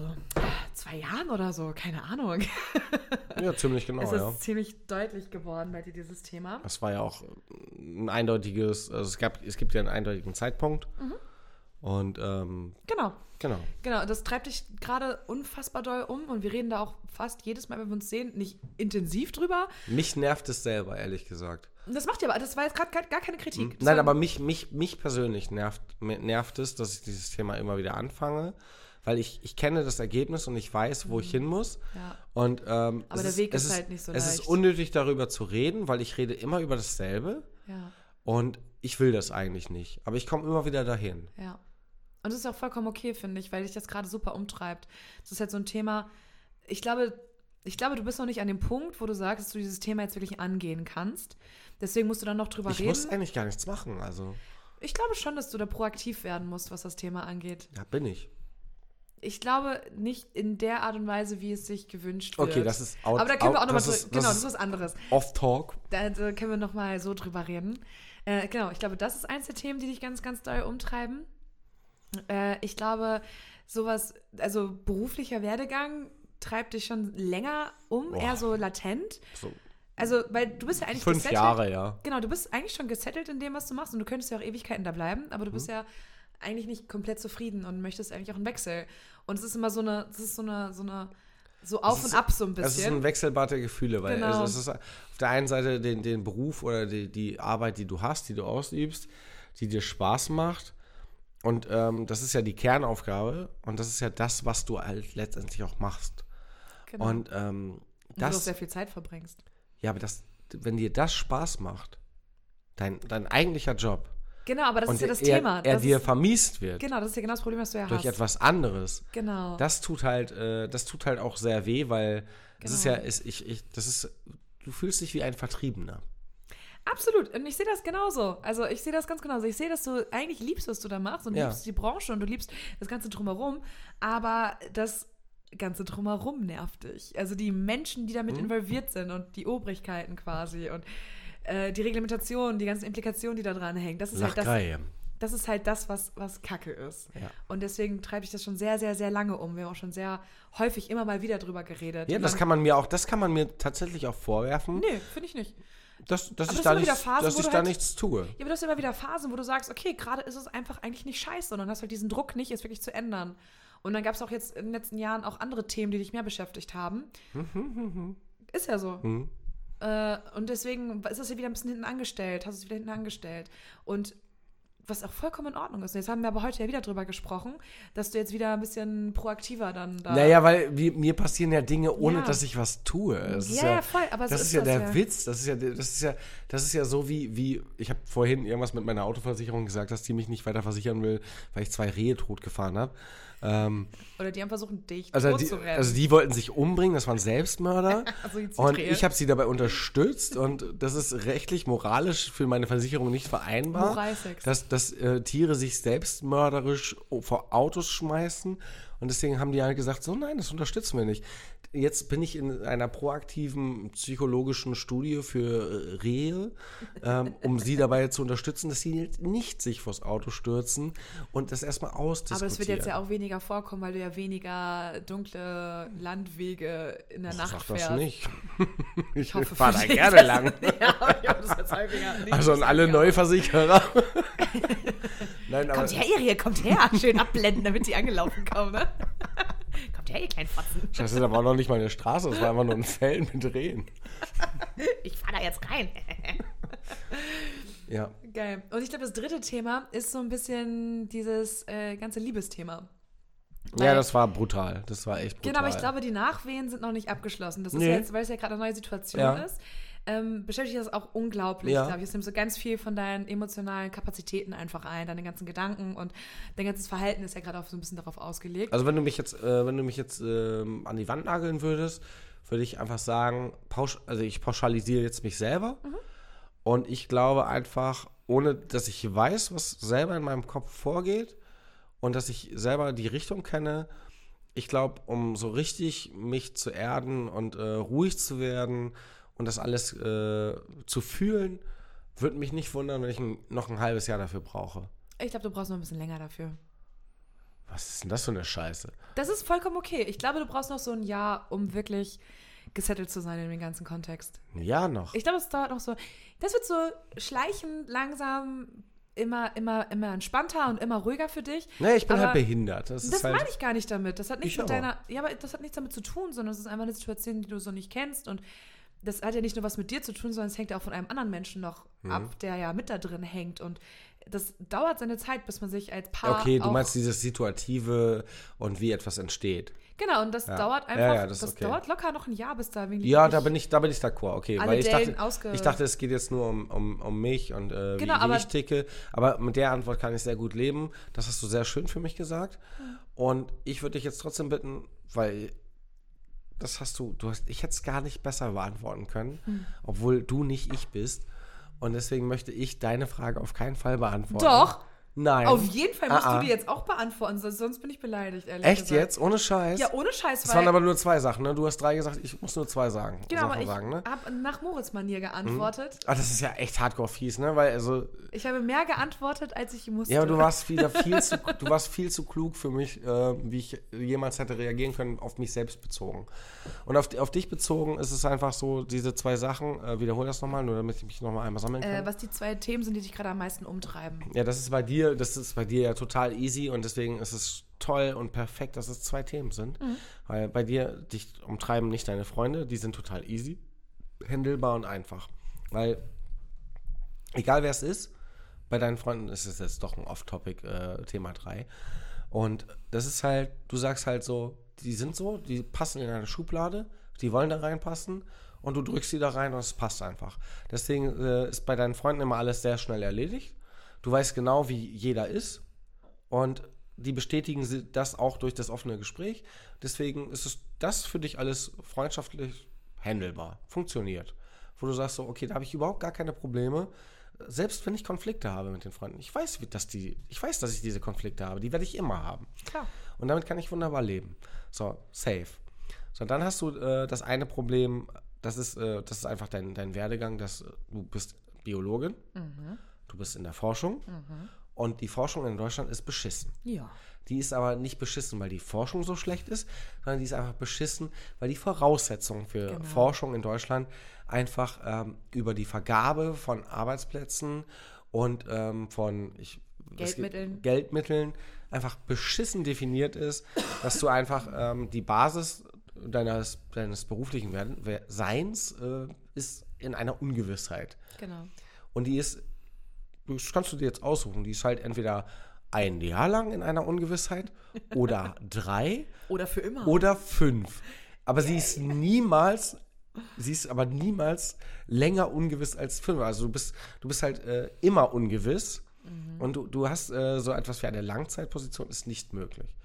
zwei Jahren oder so, keine Ahnung. Ja, ziemlich genau. Es ist ja. ziemlich deutlich geworden bei dir, dieses Thema. Es war ja auch ein eindeutiges, also es, gab, es gibt ja einen eindeutigen Zeitpunkt. Mhm. Und ähm, genau. Genau. Genau, das treibt dich gerade unfassbar doll um und wir reden da auch fast jedes Mal, wenn wir uns sehen, nicht intensiv drüber. Mich nervt es selber, ehrlich gesagt. Das macht ja aber, das war jetzt gerade gar keine Kritik. Das Nein, aber mich, mich, mich persönlich nervt, nervt es, dass ich dieses Thema immer wieder anfange weil ich, ich kenne das Ergebnis und ich weiß, wo mhm. ich hin muss. Ja. Und, ähm, Aber der Weg ist, ist, halt nicht so Es leicht. ist unnötig, darüber zu reden, weil ich rede immer über dasselbe. Ja. Und ich will das eigentlich nicht. Aber ich komme immer wieder dahin. Ja. Und das ist auch vollkommen okay, finde ich, weil dich das gerade super umtreibt. Das ist halt so ein Thema, ich glaube, ich glaube, du bist noch nicht an dem Punkt, wo du sagst, dass du dieses Thema jetzt wirklich angehen kannst. Deswegen musst du dann noch drüber ich reden. Ich muss eigentlich gar nichts machen, also. Ich glaube schon, dass du da proaktiv werden musst, was das Thema angeht. Ja, bin ich ich glaube nicht in der Art und Weise, wie es sich gewünscht wird. Okay, das ist out, Aber da können out, wir auch nochmal drüber. Genau, das ist was anderes. Off-Talk. Da, da, können wir nochmal so drüber reden. Äh, genau, ich glaube, das ist eins der Themen, die dich ganz, ganz doll umtreiben. Äh, ich glaube, sowas, also beruflicher Werdegang treibt dich schon länger um, Boah. eher so latent. So Also, weil du bist ja eigentlich fünf gesettelt. Jahre, ja. Genau, du bist eigentlich schon gesettelt in dem, was du machst und du könntest ja auch Ewigkeiten da bleiben, aber du bist Mhm. ja eigentlich nicht komplett zufrieden und möchtest eigentlich auch einen Wechsel. Und es ist immer so eine, es ist so eine, so eine, so auf Es und ist- ab so ein Es ist bisschen. ein Wechselbad der Gefühle, weil Genau. es ist auf der einen Seite den, den Beruf oder die, die Arbeit, die du hast, die du ausübst, die dir Spaß macht. Und ähm, das ist ja die Kernaufgabe und das ist ja das, was du halt letztendlich auch machst. genau. Und ähm, wo du auch das, sehr viel Zeit verbringst. ja, aber das, wenn dir das Spaß macht, dein, dein eigentlicher Job, Genau, aber das ist ja das er, Thema. er das dir ist, vermiest wird genau, das ist ja genau das Problem, was du ja durch hast. etwas anderes, genau. das tut halt, äh, das tut halt auch sehr weh, weil das ist ja, Genau. ist, ich, ich, das ist, du fühlst dich wie ein Vertriebener. Absolut. Und ich sehe das genauso. Also ich sehe das ganz genauso. Ich sehe, dass du eigentlich liebst, was du da machst und Ja. liebst die Branche und du liebst das Ganze drumherum. Aber das Ganze drumherum nervt dich. Also die Menschen, die Mhm. damit involviert sind und die Obrigkeiten quasi und äh, die Reglementation, die ganzen Implikationen, die da dran hängen. Das ist halt das, das ist halt das, was, was Kacke ist. Ja. Und deswegen treibe ich das schon sehr, sehr, sehr lange um. Wir haben auch schon sehr häufig immer mal wieder drüber geredet. Ja, das kann man mir auch, das kann man mir tatsächlich auch vorwerfen, Nee, finde ich nicht. Dass, dass Aber ich das da, nichts, Phasen, dass ich du da halt- nichts tue. Ja, aber du hast immer wieder Phasen, wo du sagst, okay, gerade ist es einfach eigentlich nicht scheiße, sondern hast halt diesen Druck nicht, es wirklich zu ändern. Und dann gab es auch jetzt in den letzten Jahren auch andere Themen, die dich mehr beschäftigt haben. Ist ja so. Mhm. Äh, und deswegen ist das ja wieder ein bisschen hinten angestellt, hast es wieder hinten angestellt. Und was auch vollkommen in Ordnung ist. Und jetzt haben wir aber heute ja wieder drüber gesprochen, dass du jetzt wieder ein bisschen proaktiver dann da. Naja, weil mir, mir passieren ja Dinge, ohne Ja. dass ich was tue. Ist Ja, ja, voll, aber so das ist ist ja das der ja. Witz. Das ist ja, das ist ja, das ist ja so wie, wie ich habe vorhin irgendwas mit meiner Autoversicherung gesagt, dass die mich nicht weiter versichern will, weil ich zwei Rehe tot gefahren habe. Ähm, Oder die haben versucht, dich also, die, zu rennen. also die wollten sich umbringen, das waren Selbstmörder. Also und ich habe sie dabei unterstützt und das ist rechtlich, moralisch für meine Versicherung nicht vereinbar, Moralsex. dass, dass äh, Tiere sich selbstmörderisch vor Autos schmeißen. Und deswegen haben die halt gesagt, so nein, das unterstützen wir nicht. Jetzt bin ich in einer proaktiven psychologischen Studie für äh, Rehe, ähm, um sie dabei zu unterstützen, dass sie nicht sich vors Auto stürzen und das erstmal ausdiskutieren. Aber es wird jetzt ja auch weniger vorkommen, weil du ja weniger dunkle Landwege in der Nacht Sag fährst. das nicht. ich hoffe fahre da gerne lang. ja, ich habe das jetzt häufiger. nicht Also an alle. Neuversicherer. Nein, Kommt her, Irie, kommt her. Schön abblenden, damit sie angelaufen kommen, ne? Ihr kleinen Fotzen. Scheiße, da war noch nicht mal eine Straße, das war einfach nur ein Feld mit Rehen. Ich fahr da jetzt rein. Ja. Geil. Und ich glaube, das dritte Thema ist so ein bisschen dieses äh, ganze Liebesthema. ja, Weil- das war brutal. Das war echt brutal. Genau, aber ich glaube, die Nachwehen sind noch nicht abgeschlossen. Das ist Nee. ja jetzt, weil es ja gerade eine neue Situation Ja. ist. Ähm, beschäftigt das auch unglaublich, Ja. glaube ich. Es nimmt so ganz viel von deinen emotionalen Kapazitäten einfach ein, deine ganzen Gedanken und dein ganzes Verhalten ist ja gerade auch so ein bisschen darauf ausgelegt. Also wenn du mich jetzt, äh, wenn du mich jetzt ähm, an die Wand nageln würdest, würde ich einfach sagen, also ich pauschalisiere jetzt mich selber Mhm. und ich glaube einfach, ohne dass ich weiß, was selber in meinem Kopf vorgeht und dass ich selber die Richtung kenne, ich glaube, um so richtig mich zu erden und äh, ruhig zu werden und das alles äh, zu fühlen, würde mich nicht wundern, wenn ich ein, noch ein halbes Jahr dafür brauche. Ich glaube, du brauchst noch ein bisschen länger dafür. Was ist denn das für eine Scheiße? Das ist vollkommen okay. Ich glaube, du brauchst noch so ein Jahr, um wirklich gesettelt zu sein in dem ganzen Kontext. Ein Jahr noch. Ich glaube, es dauert noch so. Das wird so schleichend, langsam, immer, immer, immer entspannter und immer ruhiger für dich. Nee, ich bin Aber halt behindert. Das, Das halt, meine ich gar nicht damit. Das hat nichts Ich mit deiner. Ja, aber das hat nichts damit zu tun, sondern es ist einfach eine Situation, die du so nicht kennst. Und das hat ja nicht nur was mit dir zu tun, sondern es hängt ja auch von einem anderen Menschen noch Mhm. ab, der ja mit da drin hängt. Und das dauert seine Zeit, bis man sich als Paar. Okay, du meinst dieses Situative und wie etwas entsteht. Genau, und das Ja. dauert Ja, einfach. ja, das das ist okay. dauert locker noch ein Jahr, bis da irgendwie. Ja, da bin ich, da bin ich d'accord, okay. Alle Weil ich Dellen dachte, ich dachte, es geht jetzt nur um, um, um mich und äh, Genau, wie, wie aber- ich ticke. Aber mit der Antwort kann ich sehr gut leben. Das hast du sehr schön für mich gesagt. Und ich würde dich jetzt trotzdem bitten, weil das hast du, du hast, ich hätte es gar nicht besser beantworten können, Hm. obwohl du nicht ich bist. Und deswegen möchte ich deine Frage auf keinen Fall beantworten. Doch, Nein. Auf jeden Fall musst Ah, ah. du die jetzt auch beantworten, sonst, sonst bin ich beleidigt, ehrlich Echt gesagt. jetzt? Ohne Scheiß? Ja, ohne Scheiß, Das waren aber nur zwei Sachen, ne? Du hast drei gesagt, ich muss nur zwei sagen. genau, aber Sachen ich sagen, ne? habe nach Moritz-Manier geantwortet. Ah, das ist ja echt hardcore fies, ne? Weil, also, Ich habe mehr geantwortet, als ich musste. ja, aber du warst wieder viel zu, du warst viel zu klug für mich, äh, wie ich jemals hätte reagieren können, auf mich selbst bezogen. Und auf, auf dich bezogen ist es einfach so, diese zwei Sachen, äh, wiederhol das nochmal, nur damit ich mich nochmal einmal sammeln kann. äh, was die zwei Themen sind, die dich gerade am meisten umtreiben. Ja, das ist bei dir, das ist bei dir ja total easy und deswegen ist es toll und perfekt, dass es zwei Themen sind. Weil bei dir dich umtreiben nicht deine Freunde, die sind total easy, handelbar und einfach. Weil egal wer es ist, bei deinen Freunden ist es jetzt doch ein Off-Topic äh, Thema 3. Und das ist halt, du sagst halt so, die sind so, die passen in eine Schublade, die wollen da reinpassen und du drückst sie da rein und es passt einfach. Deswegen äh, ist bei deinen Freunden immer alles sehr schnell erledigt. Du weißt genau, wie jeder ist und die bestätigen das auch durch das offene Gespräch. Deswegen ist es das für dich alles freundschaftlich handelbar, funktioniert. Wo du sagst so, okay, da habe ich überhaupt gar keine Probleme. Selbst wenn ich Konflikte habe mit den Freunden. Ich weiß, wie- dass die, ich weiß, dass ich diese Konflikte habe. Die werde ich immer haben. Klar. Und damit kann ich wunderbar leben. So, safe. So, dann hast du äh, das eine Problem, das ist, äh, das ist einfach dein, dein Werdegang, dass äh, du bist Biologin, du bist in der Forschung und die Forschung in Deutschland ist beschissen. Ja. Die ist aber nicht beschissen, weil die Forschung so schlecht ist, sondern die ist einfach beschissen, weil die Voraussetzungen für Genau. Forschung in Deutschland einfach ähm, über die Vergabe von Arbeitsplätzen und ähm, von ich, Geldmitteln. Geldmitteln einfach beschissen definiert ist, dass du einfach ähm, die Basis deines, deines beruflichen Seins äh, ist in einer Ungewissheit. Genau. Und die ist, das kannst du dir jetzt aussuchen, die ist halt entweder ein Jahr lang in einer Ungewissheit oder drei Oder für immer. oder fünf. Aber sie ist niemals, sie ist aber niemals länger ungewiss als fünf. Also du bist, du bist halt äh, immer ungewiss und du, du hast äh, so etwas wie eine Langzeitposition, ist nicht möglich.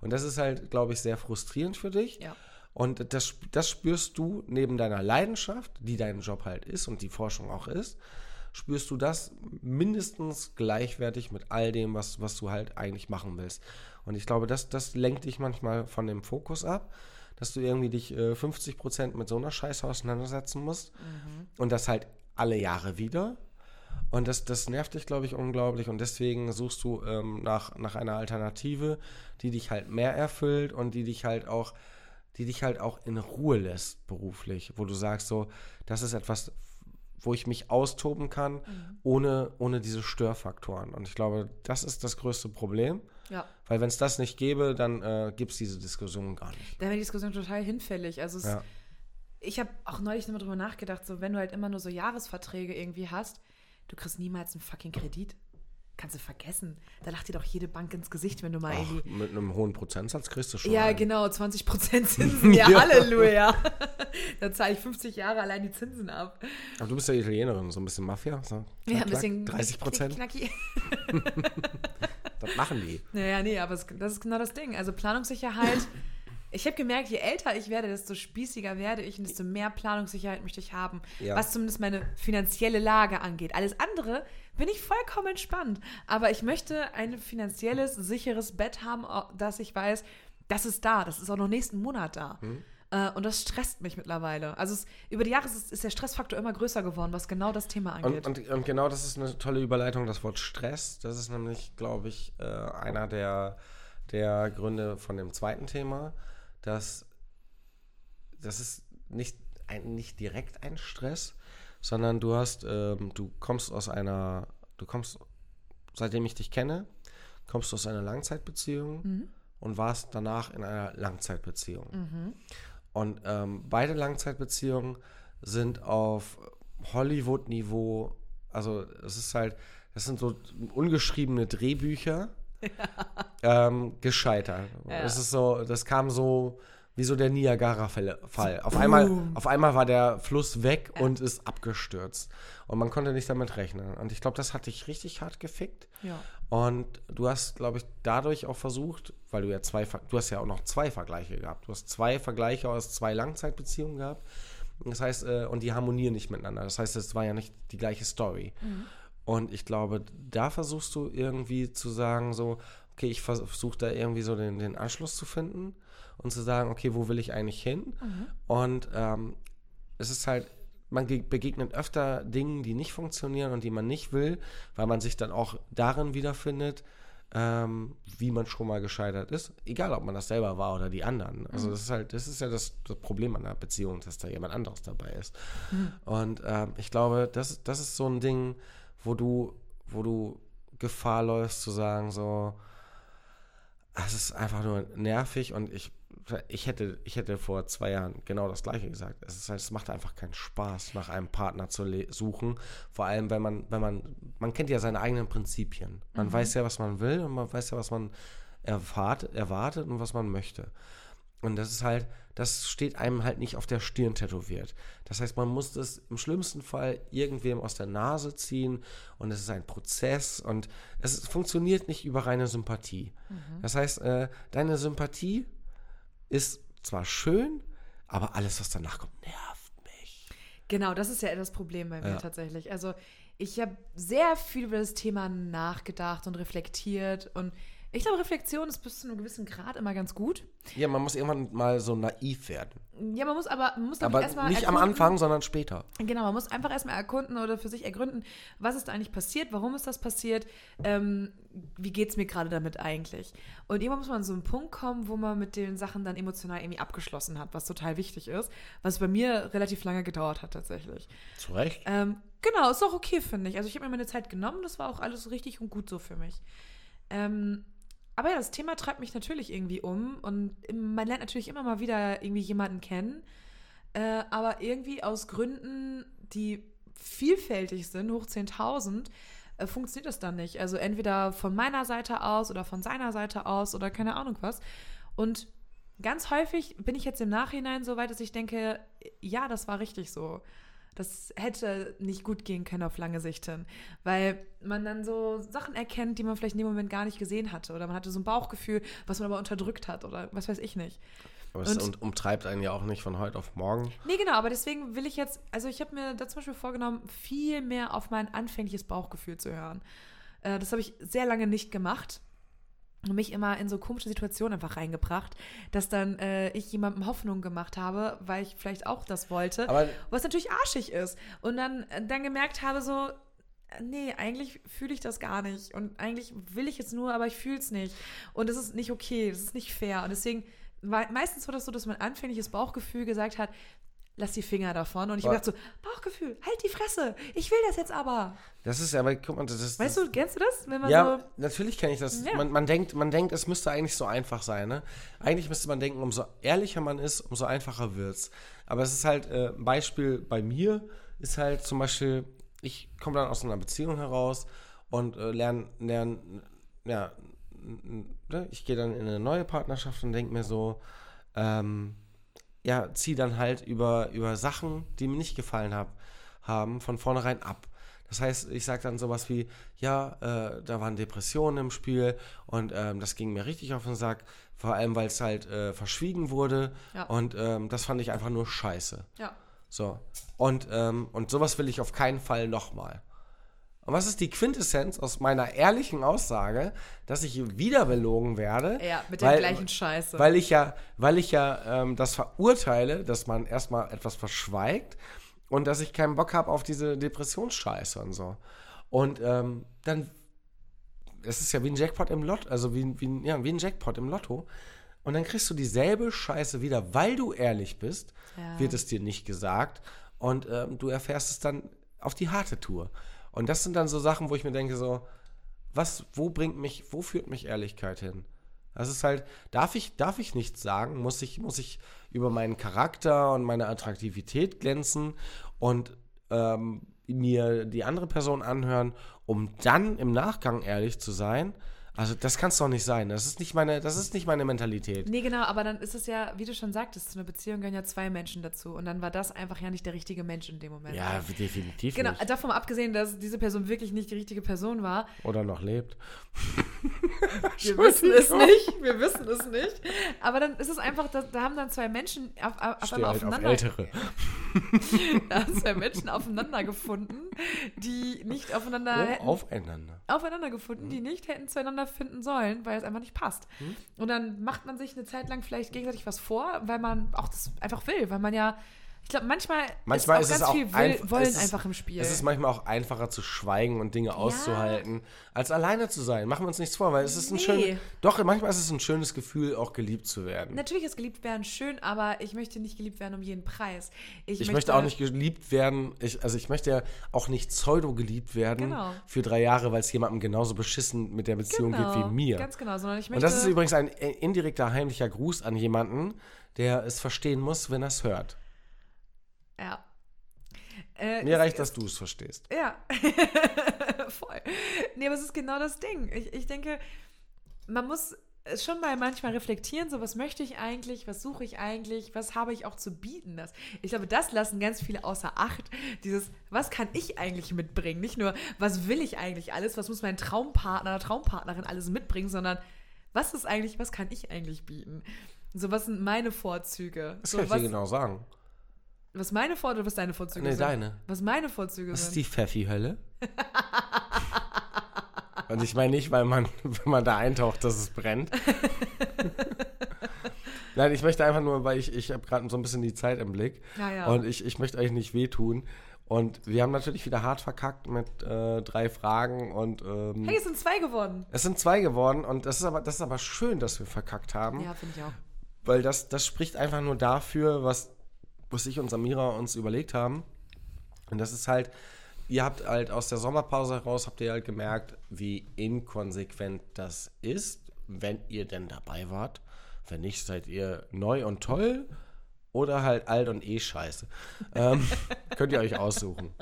Und das ist halt, glaube ich, sehr frustrierend für dich. Ja. Und das, das spürst du neben deiner Leidenschaft, die dein Job halt ist und die Forschung auch ist, spürst du das mindestens gleichwertig mit all dem, was, was du halt eigentlich machen willst. Und ich glaube, das, das lenkt dich manchmal von dem Fokus ab, dass du irgendwie dich äh, 50 Prozent mit so einer Scheiße auseinandersetzen musst und das halt alle Jahre wieder. Und das, das nervt dich, glaube ich, unglaublich. Und deswegen suchst du ähm, nach, nach einer Alternative, die dich halt mehr erfüllt und die dich halt auch, die dich halt auch in Ruhe lässt beruflich, wo du sagst, so, das ist etwas, wo ich mich austoben kann, ohne, ohne diese Störfaktoren. Und ich glaube, das ist das größte Problem. Ja. Weil wenn es das nicht gäbe, dann äh, gibt es diese Diskussion gar nicht. Da wäre die Diskussion total hinfällig. Also es, Ja. ich habe auch neulich nochmal drüber nachgedacht, so wenn du halt immer nur so Jahresverträge irgendwie hast, du kriegst niemals einen fucking Kredit. Kannst du vergessen. Da lacht dir doch jede Bank ins Gesicht, wenn du mal Ach, irgendwie. mit einem hohen Prozentsatz kriegst du schon. Ja, einen. genau, 20% Zinsen. Ja, Ja. Halleluja. da zahle ich 50 Jahre allein die Zinsen ab. Aber du bist ja Italienerin, so ein bisschen Mafia. So. Ja, ein bisschen. klack, 30 Prozent. Das machen die. Naja, nee, aber das ist genau das Ding. Also Planungssicherheit. Ich habe gemerkt, je älter ich werde, desto spießiger werde ich und desto mehr Planungssicherheit möchte ich haben. Ja. Was zumindest meine finanzielle Lage angeht. Alles andere bin ich vollkommen entspannt. Aber ich möchte ein finanzielles, sicheres Bett haben, dass ich weiß, das ist da. Das ist auch noch nächsten Monat da. Äh, Und das stresst mich mittlerweile. Also es, über die Jahre ist, ist der Stressfaktor immer größer geworden, was genau das Thema angeht. Und, und, und genau das ist eine tolle Überleitung, das Wort Stress. Das ist nämlich, glaube ich, äh, einer der, der Gründe von dem zweiten Thema, dass das ist nicht, ein, nicht direkt ein Stress, sondern du hast, ähm, du kommst aus einer, du kommst, seitdem ich dich kenne, kommst du aus einer Langzeitbeziehung und warst danach in einer Langzeitbeziehung. Und ähm, beide Langzeitbeziehungen sind auf Hollywood-Niveau, also es ist halt, das sind so ungeschriebene Drehbücher, ähm, gescheitert. Es ist so, das kam so wie so der Niagara-Fall. Auf einmal, auf einmal war der Fluss weg und ist abgestürzt. Und man konnte nicht damit rechnen. Und ich glaube, das hat dich richtig hart gefickt. ja. Und du hast, glaube ich, dadurch auch versucht, weil du ja zwei, du hast ja auch noch zwei Vergleiche gehabt. Du hast zwei Vergleiche aus zwei Langzeitbeziehungen gehabt. Das heißt, äh, und die harmonieren nicht miteinander. Das heißt, es war ja nicht die gleiche Story. Und ich glaube, da versuchst du irgendwie zu sagen, so, okay, ich versuche da irgendwie so den, den Anschluss zu finden und zu sagen, okay, wo will ich eigentlich hin? Mhm. Und ähm, es ist halt, man begegnet öfter Dingen, die nicht funktionieren und die man nicht will, weil man sich dann auch darin wiederfindet, ähm, wie man schon mal gescheitert ist. Egal, ob man das selber war oder die anderen. Also mhm. das ist halt, das ist ja das, das, Problem an einer Beziehung, dass da jemand anderes dabei ist. Mhm. Und ähm, ich glaube, das, das ist so ein Ding, wo du, wo du Gefahr läufst zu sagen, so, es ist einfach nur nervig und ich ich hätte, ich hätte vor zwei Jahren genau das Gleiche gesagt. Es, ist halt, es macht einfach keinen Spaß, nach einem Partner zu suchen. Vor allem, wenn man, wenn man, man kennt ja seine eigenen Prinzipien. Man mhm. weiß ja, was man will und man weiß ja, was man erwartet, erwartet und was man möchte. Und das ist halt, das steht einem halt nicht auf der Stirn tätowiert. Das heißt, man muss das im schlimmsten Fall irgendwem aus der Nase ziehen und es ist ein Prozess und es funktioniert nicht über reine Sympathie. Mhm. Das heißt, äh, deine Sympathie ist zwar schön, aber alles, was danach kommt, nervt mich. Genau, das ist ja das Problem bei mir ja. tatsächlich. Also ich habe sehr viel über das Thema nachgedacht und reflektiert und ich glaube, Reflexion ist bis zu einem gewissen Grad immer ganz gut. Ja, man muss irgendwann mal so naiv werden. Ja, man muss aber, man muss aber erstmal. Nicht erkunden, am Anfang, sondern später. Genau, man muss einfach erstmal erkunden oder für sich ergründen, was ist da eigentlich passiert, warum ist das passiert, ähm, wie geht es mir gerade damit eigentlich. Und irgendwann muss man an so einen Punkt kommen, wo man mit den Sachen dann emotional irgendwie abgeschlossen hat, was total wichtig ist, was bei mir relativ lange gedauert hat tatsächlich. Zu Recht? Ähm, genau, ist auch okay, finde ich. Also ich habe mir meine Zeit genommen, das war auch alles richtig und gut so für mich. Ähm, aber ja, das Thema treibt mich natürlich irgendwie um und man lernt natürlich immer mal wieder irgendwie jemanden kennen, äh, aber irgendwie aus Gründen, die vielfältig sind, hoch 10.000, äh, funktioniert das dann nicht. Also entweder von meiner Seite aus oder von seiner Seite aus oder keine Ahnung was. Und ganz häufig bin ich jetzt im Nachhinein so weit, dass ich denke, ja, das war richtig so. Das hätte nicht gut gehen können auf lange Sicht hin, weil man dann so Sachen erkennt, die man vielleicht in dem Moment gar nicht gesehen hatte oder man hatte so ein Bauchgefühl, was man aber unterdrückt hat oder was weiß ich nicht. Aber es und, umtreibt einen ja auch nicht von heute auf morgen. Nee, genau, aber deswegen will ich jetzt, also ich habe mir da zum Beispiel vorgenommen, viel mehr auf mein anfängliches Bauchgefühl zu hören. Äh, das habe ich sehr lange nicht gemacht mich immer in so komische Situationen einfach reingebracht, dass dann äh, ich jemandem Hoffnung gemacht habe, weil ich vielleicht auch das wollte, Aber was natürlich arschig ist. Und dann, äh, dann gemerkt habe so, nee, eigentlich fühle ich das gar nicht. Und eigentlich will ich es nur, aber ich fühle es nicht. Und das ist nicht okay, das ist nicht fair. Und deswegen, meistens war das so, dass mein anfängliches Bauchgefühl gesagt hat, lass die Finger davon. Und ich habe gedacht so, Bauchgefühl, halt die Fresse, ich will das jetzt aber. Das ist ja, aber guck mal, das ist. Weißt du, kennst du das? Wenn man ja, so natürlich kenne ich das. Ja. Man, man, denkt, man denkt, es müsste eigentlich so einfach sein, ne? Eigentlich müsste man denken, umso ehrlicher man ist, umso einfacher wird's. Aber es ist halt, äh, ein Beispiel bei mir ist halt zum Beispiel, ich komme dann aus einer Beziehung heraus und äh, lerne, lern, ja, ne? ich gehe dann in eine neue Partnerschaft und denke mir so, ähm, ja, ziehe dann halt über, über Sachen, die mir nicht gefallen hab, haben, von vornherein ab. Das heißt, ich sage dann sowas wie, ja, äh, da waren Depressionen im Spiel und ähm, das ging mir richtig auf den Sack, vor allem weil es halt äh, verschwiegen wurde ja. und ähm, das fand ich einfach nur scheiße. Ja. So. Und, ähm, und sowas will ich auf keinen Fall nochmal. Und was ist die Quintessenz aus meiner ehrlichen Aussage, dass ich wieder belogen werde? Ja, mit der gleichen Scheiße. Weil ich ja, weil ich ja ähm, das verurteile, dass man erstmal etwas verschweigt und dass ich keinen Bock habe auf diese Depressionsscheiße und so. Und ähm, dann, es ist ja wie ein Jackpot im Lotto, also wie, wie, ja, wie ein Jackpot im Lotto. Und dann kriegst du dieselbe Scheiße wieder, weil du ehrlich bist, ja. wird es dir nicht gesagt. Und ähm, du erfährst es dann auf die harte Tour. Und das sind dann so Sachen, wo ich mir denke, so, was, wo bringt mich, wo führt mich Ehrlichkeit hin? Das ist halt, darf ich, darf ich nichts sagen? Muss ich, muss ich über meinen Charakter und meine Attraktivität glänzen und ähm, mir die andere Person anhören, um dann im Nachgang ehrlich zu sein? Also das kann es doch nicht sein. Das ist nicht meine, das ist nicht meine Mentalität. Nee, genau, aber dann ist es ja, wie du schon sagtest, zu einer Beziehung gehören ja zwei Menschen dazu. Und dann war das einfach ja nicht der richtige Mensch in dem Moment. Ja, definitiv Genau, nicht. davon abgesehen, dass diese Person wirklich nicht die richtige Person war. Oder noch lebt. Wir wissen es nicht. Wir wissen es nicht. Aber dann ist es einfach, da, da haben dann zwei Menschen auf, auf, auf Steh einmal halt auf aufeinander, Ältere. da haben zwei Menschen aufeinander gefunden, die nicht aufeinander Oh, hätten, aufeinander. aufeinander gefunden, die nicht hätten zueinander finden sollen, weil es einfach nicht passt. Hm? Und dann macht man sich eine Zeit lang vielleicht gegenseitig was vor, weil man auch das einfach will, weil man ja, glaube, manchmal, Manchmal ist ist auch es ganz auch viel will, einf- Wollen ist- einfach im Spiel. Es ist manchmal auch einfacher zu schweigen und Dinge auszuhalten, als alleine zu sein. Machen wir uns nichts vor, weil es ist ein Nee. schönes. Doch, manchmal ist es ein schönes Gefühl, auch geliebt zu werden. Natürlich ist geliebt werden schön, aber ich möchte nicht geliebt werden um jeden Preis. Ich möchte auch nicht geliebt werden, ich, also ich möchte ja auch nicht pseudo geliebt werden Genau. für drei Jahre, weil es jemandem genauso beschissen mit der Beziehung genau, geht wie mir. Ganz genau, sondern ich und möchte. das ist übrigens ein äh, indirekter, heimlicher Gruß an jemanden, der es verstehen muss, wenn er es hört. Ja. Äh, Mir reicht, dass du es verstehst. Ja, voll. Nee, aber es ist genau das Ding. Ich, ich denke, man muss schon mal manchmal reflektieren, so was möchte ich eigentlich, was suche ich eigentlich, was habe ich auch zu bieten. Das, ich glaube, das lassen ganz viele außer Acht. Dieses, was kann ich eigentlich mitbringen? Nicht nur, was will ich eigentlich alles, was muss mein Traumpartner, Traumpartnerin alles mitbringen, sondern was ist eigentlich, was kann ich eigentlich bieten? So, was sind meine Vorzüge? Das so, kann ich was, dir genau sagen. Was meine Vorzüge oder was deine Vorzüge Nee, sind? deine. Was meine Vorzüge Was ist sind. die Pfeffi-Hölle? Und ich meine nicht, weil man, wenn man da eintaucht, dass es brennt. Nein, ich möchte einfach nur, weil ich, ich habe gerade so ein bisschen die Zeit im Blick. Ja, ja. Und ich, ich möchte euch nicht wehtun. Und wir haben natürlich wieder hart verkackt mit äh, drei Fragen und ähm, Hey, es sind zwei geworden. es sind zwei geworden und das ist aber das ist aber schön, dass wir verkackt haben, Ja, finde ich auch. weil das das spricht einfach nur dafür, was was ich und Samira uns überlegt haben. Und das ist halt ihr habt halt aus der Sommerpause heraus habt ihr halt gemerkt, wie inkonsequent das ist, wenn ihr denn dabei wart. Wenn nicht, seid ihr neu und toll oder halt alt und eh scheiße. ähm, könnt ihr euch aussuchen.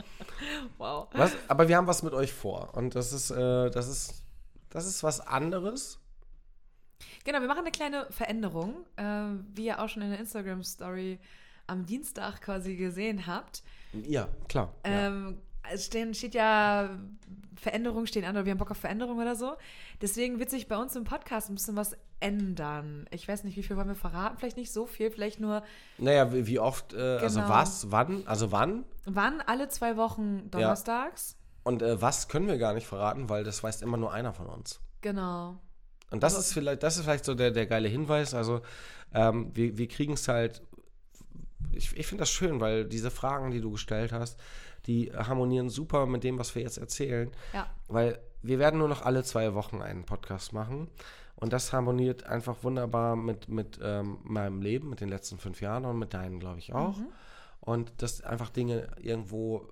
Wow. Was, aber wir haben was mit euch vor. Und das ist, äh, das ist, das ist was anderes. Genau, wir machen eine kleine Veränderung, ähm, wie ihr auch schon in der Instagram-Story am Dienstag quasi gesehen habt. Ja, klar. ja. Ähm, es stehen, steht ja, Veränderungen stehen an oder wir haben Bock auf Veränderung oder so. Deswegen wird sich bei uns im Podcast ein bisschen was ändern. Ich weiß nicht, wie viel wollen wir verraten? Vielleicht nicht so viel, vielleicht nur Naja, wie, wie oft, äh, also Genau. was, wann, also wann wann alle zwei Wochen donnerstags. und äh, was können wir gar nicht verraten, weil das weiß immer nur einer von uns. Genau. Und das Aber- ist vielleicht, das ist vielleicht so der, der geile Hinweis. Also ähm, wir, wir kriegen es halt. Ich, ich finde das schön, weil diese Fragen, die du gestellt hast, die harmonieren super mit dem, was wir jetzt erzählen. Ja. Weil wir werden nur noch alle zwei Wochen einen Podcast machen. Und das harmoniert einfach wunderbar mit, mit ähm, meinem Leben, mit den letzten fünf Jahren und mit deinen, glaube ich, auch. Und dass einfach Dinge irgendwo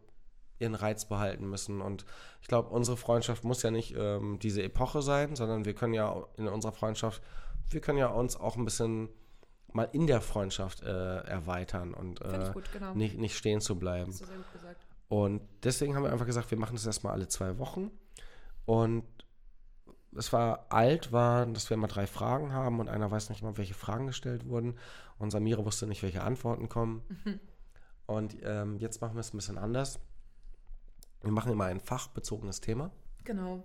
ihren Reiz behalten müssen. Und ich glaube, unsere Freundschaft muss ja nicht ähm, diese Epoche sein, sondern wir können ja in unserer Freundschaft, wir können ja uns auch ein bisschen mal in der Freundschaft äh, erweitern und äh, gut, genau. nicht, nicht stehen zu bleiben. Und deswegen haben wir einfach gesagt, wir machen das erstmal alle zwei Wochen. Und es war alt, war, dass wir immer drei Fragen haben und einer weiß nicht mal, welche Fragen gestellt wurden. Und Samira wusste nicht, welche Antworten kommen. Und ähm, jetzt machen wir es ein bisschen anders. Wir machen immer ein fachbezogenes Thema. Genau.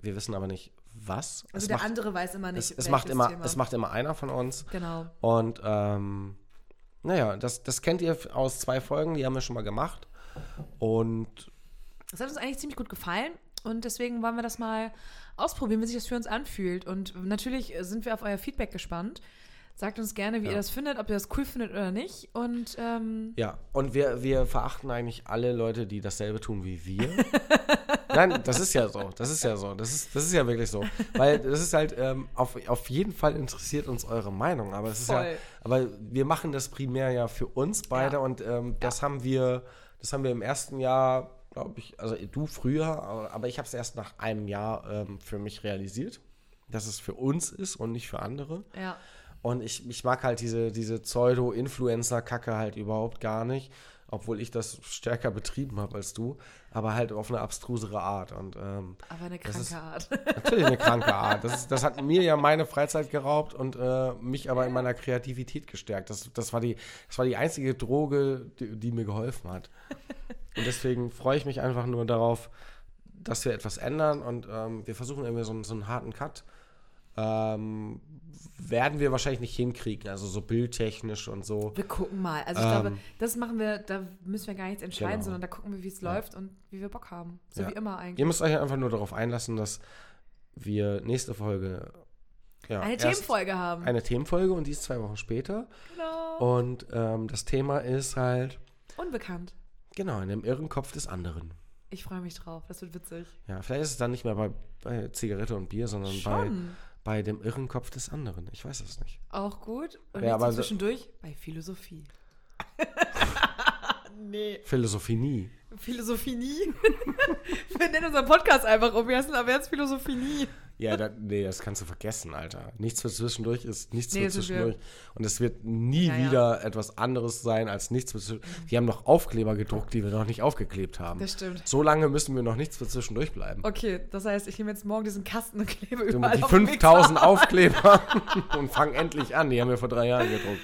Wir wissen aber nicht, was. Also es der macht, andere weiß immer nicht, es, es, macht immer, Thema. es macht immer einer von uns. Genau. Und ähm, naja, das, das kennt ihr aus zwei Folgen, die haben wir schon mal gemacht. Und Das hat uns eigentlich ziemlich gut gefallen und deswegen wollen wir das mal ausprobieren, wie sich das für uns anfühlt. Und natürlich sind wir auf euer Feedback gespannt. Sagt uns gerne, wie Ja. ihr das findet, ob ihr das cool findet oder nicht. Und ähm, Ja, und wir, wir verachten eigentlich alle Leute, die dasselbe tun wie wir. Nein, das ist ja so. Das ist ja so. Das ist, das ist ja wirklich so. Weil das ist halt, ähm, auf, auf jeden Fall interessiert uns eure Meinung. Aber es ist ja, aber wir machen das primär ja für uns beide Ja. und ähm, das haben wir, das haben wir im ersten Jahr, glaube ich, also du früher, aber aber ich habe es erst nach einem Jahr ähm, für mich realisiert, dass es für uns ist und nicht für andere. ja, Und ich, ich mag halt diese, diese Pseudo-Influencer-Kacke halt überhaupt gar nicht. obwohl ich das stärker betrieben habe als du, aber halt auf eine abstrusere Art. Und, ähm, aber eine das kranke ist- Art. Natürlich eine kranke Art. Das, ist, das hat mir ja meine Freizeit geraubt und äh, mich aber in meiner Kreativität gestärkt. Das, das, war, die, das war die einzige Droge, die, die mir geholfen hat. Und deswegen freue ich mich einfach nur darauf, dass wir etwas ändern und ähm, wir versuchen irgendwie so, so einen harten Cut. Ähm, werden wir wahrscheinlich nicht hinkriegen, also so bildtechnisch und so. Wir gucken mal. Also ich Ähm, glaube, das machen wir, da müssen wir gar nichts entscheiden, Genau. sondern da gucken wir, wie es Ja. läuft und wie wir Bock haben. So Ja. wie immer Ihr eigentlich. müsst euch einfach nur darauf einlassen, dass wir nächste Folge ja, Eine Themenfolge haben. Eine Themenfolge und die ist zwei Wochen später. genau. Und ähm, das Thema ist halt, Unbekannt. genau, in dem irren Kopf des anderen. Ich freue mich drauf. Das wird witzig. Ja, vielleicht ist es dann nicht mehr bei, bei Zigarette und Bier, sondern Schon. bei dem irren Kopf des anderen. Ich weiß es nicht. Auch gut. Und Ja, jetzt aber so so- zwischendurch bei Philosophie. nee. Philosophie nie. Philosophie nie. wir nennen unseren Podcast einfach um. Wir heißen aber jetzt Philosophie nie. Ja, da, nee, das kannst du vergessen, Alter. Nichts für zwischendurch ist nichts Nee, für wir. zwischendurch. Und es wird nie Ja, ja. wieder etwas anderes sein als nichts für zwischendurch. Die haben noch Aufkleber gedruckt, die wir noch nicht aufgeklebt haben. Das stimmt. So lange müssen wir noch nichts für zwischendurch bleiben. Okay, das heißt, ich nehme jetzt morgen diesen Kasten und klebe überall die auf dem Weg 5000 zur Aufkleber und fangen endlich an. Die haben wir vor drei Jahren gedruckt.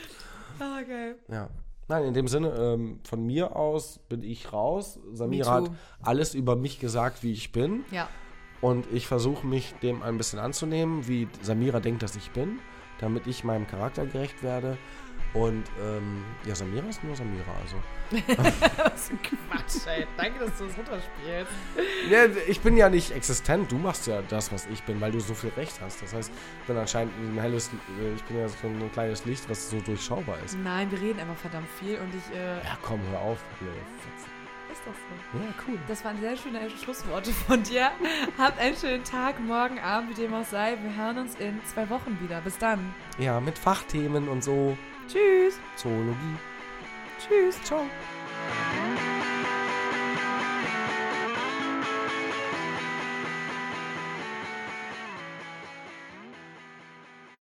Ah, geil. Ja. Nein, in dem Sinne, ähm, von mir aus bin ich raus. Samira hat alles über mich gesagt, wie ich bin. Ja. Und ich versuche mich dem ein bisschen anzunehmen, wie Samira denkt, dass ich bin, damit ich meinem Charakter gerecht werde. Und ähm, ja, Samira ist nur Samira. Also. Was ein Quatsch, ey. Danke, dass du das runterspielst. Ja, ich bin ja nicht existent. Du machst ja das, was ich bin, weil du so viel Recht hast. Das heißt, ich bin anscheinend ein helles, äh, ich bin ja so ein kleines Licht, was so durchschaubar ist. Nein, wir reden einfach verdammt viel und ich, äh, Ja, komm, hör auf. Hier. Ist doch so. Ja, cool. Das waren sehr schöne Schlussworte von dir. Habt einen schönen Tag, morgen Abend, wie dem auch sei. Wir hören uns in zwei Wochen wieder. Bis dann. Ja, mit Fachthemen und so. Tschüss. Zoologie. Tschüss. Ciao.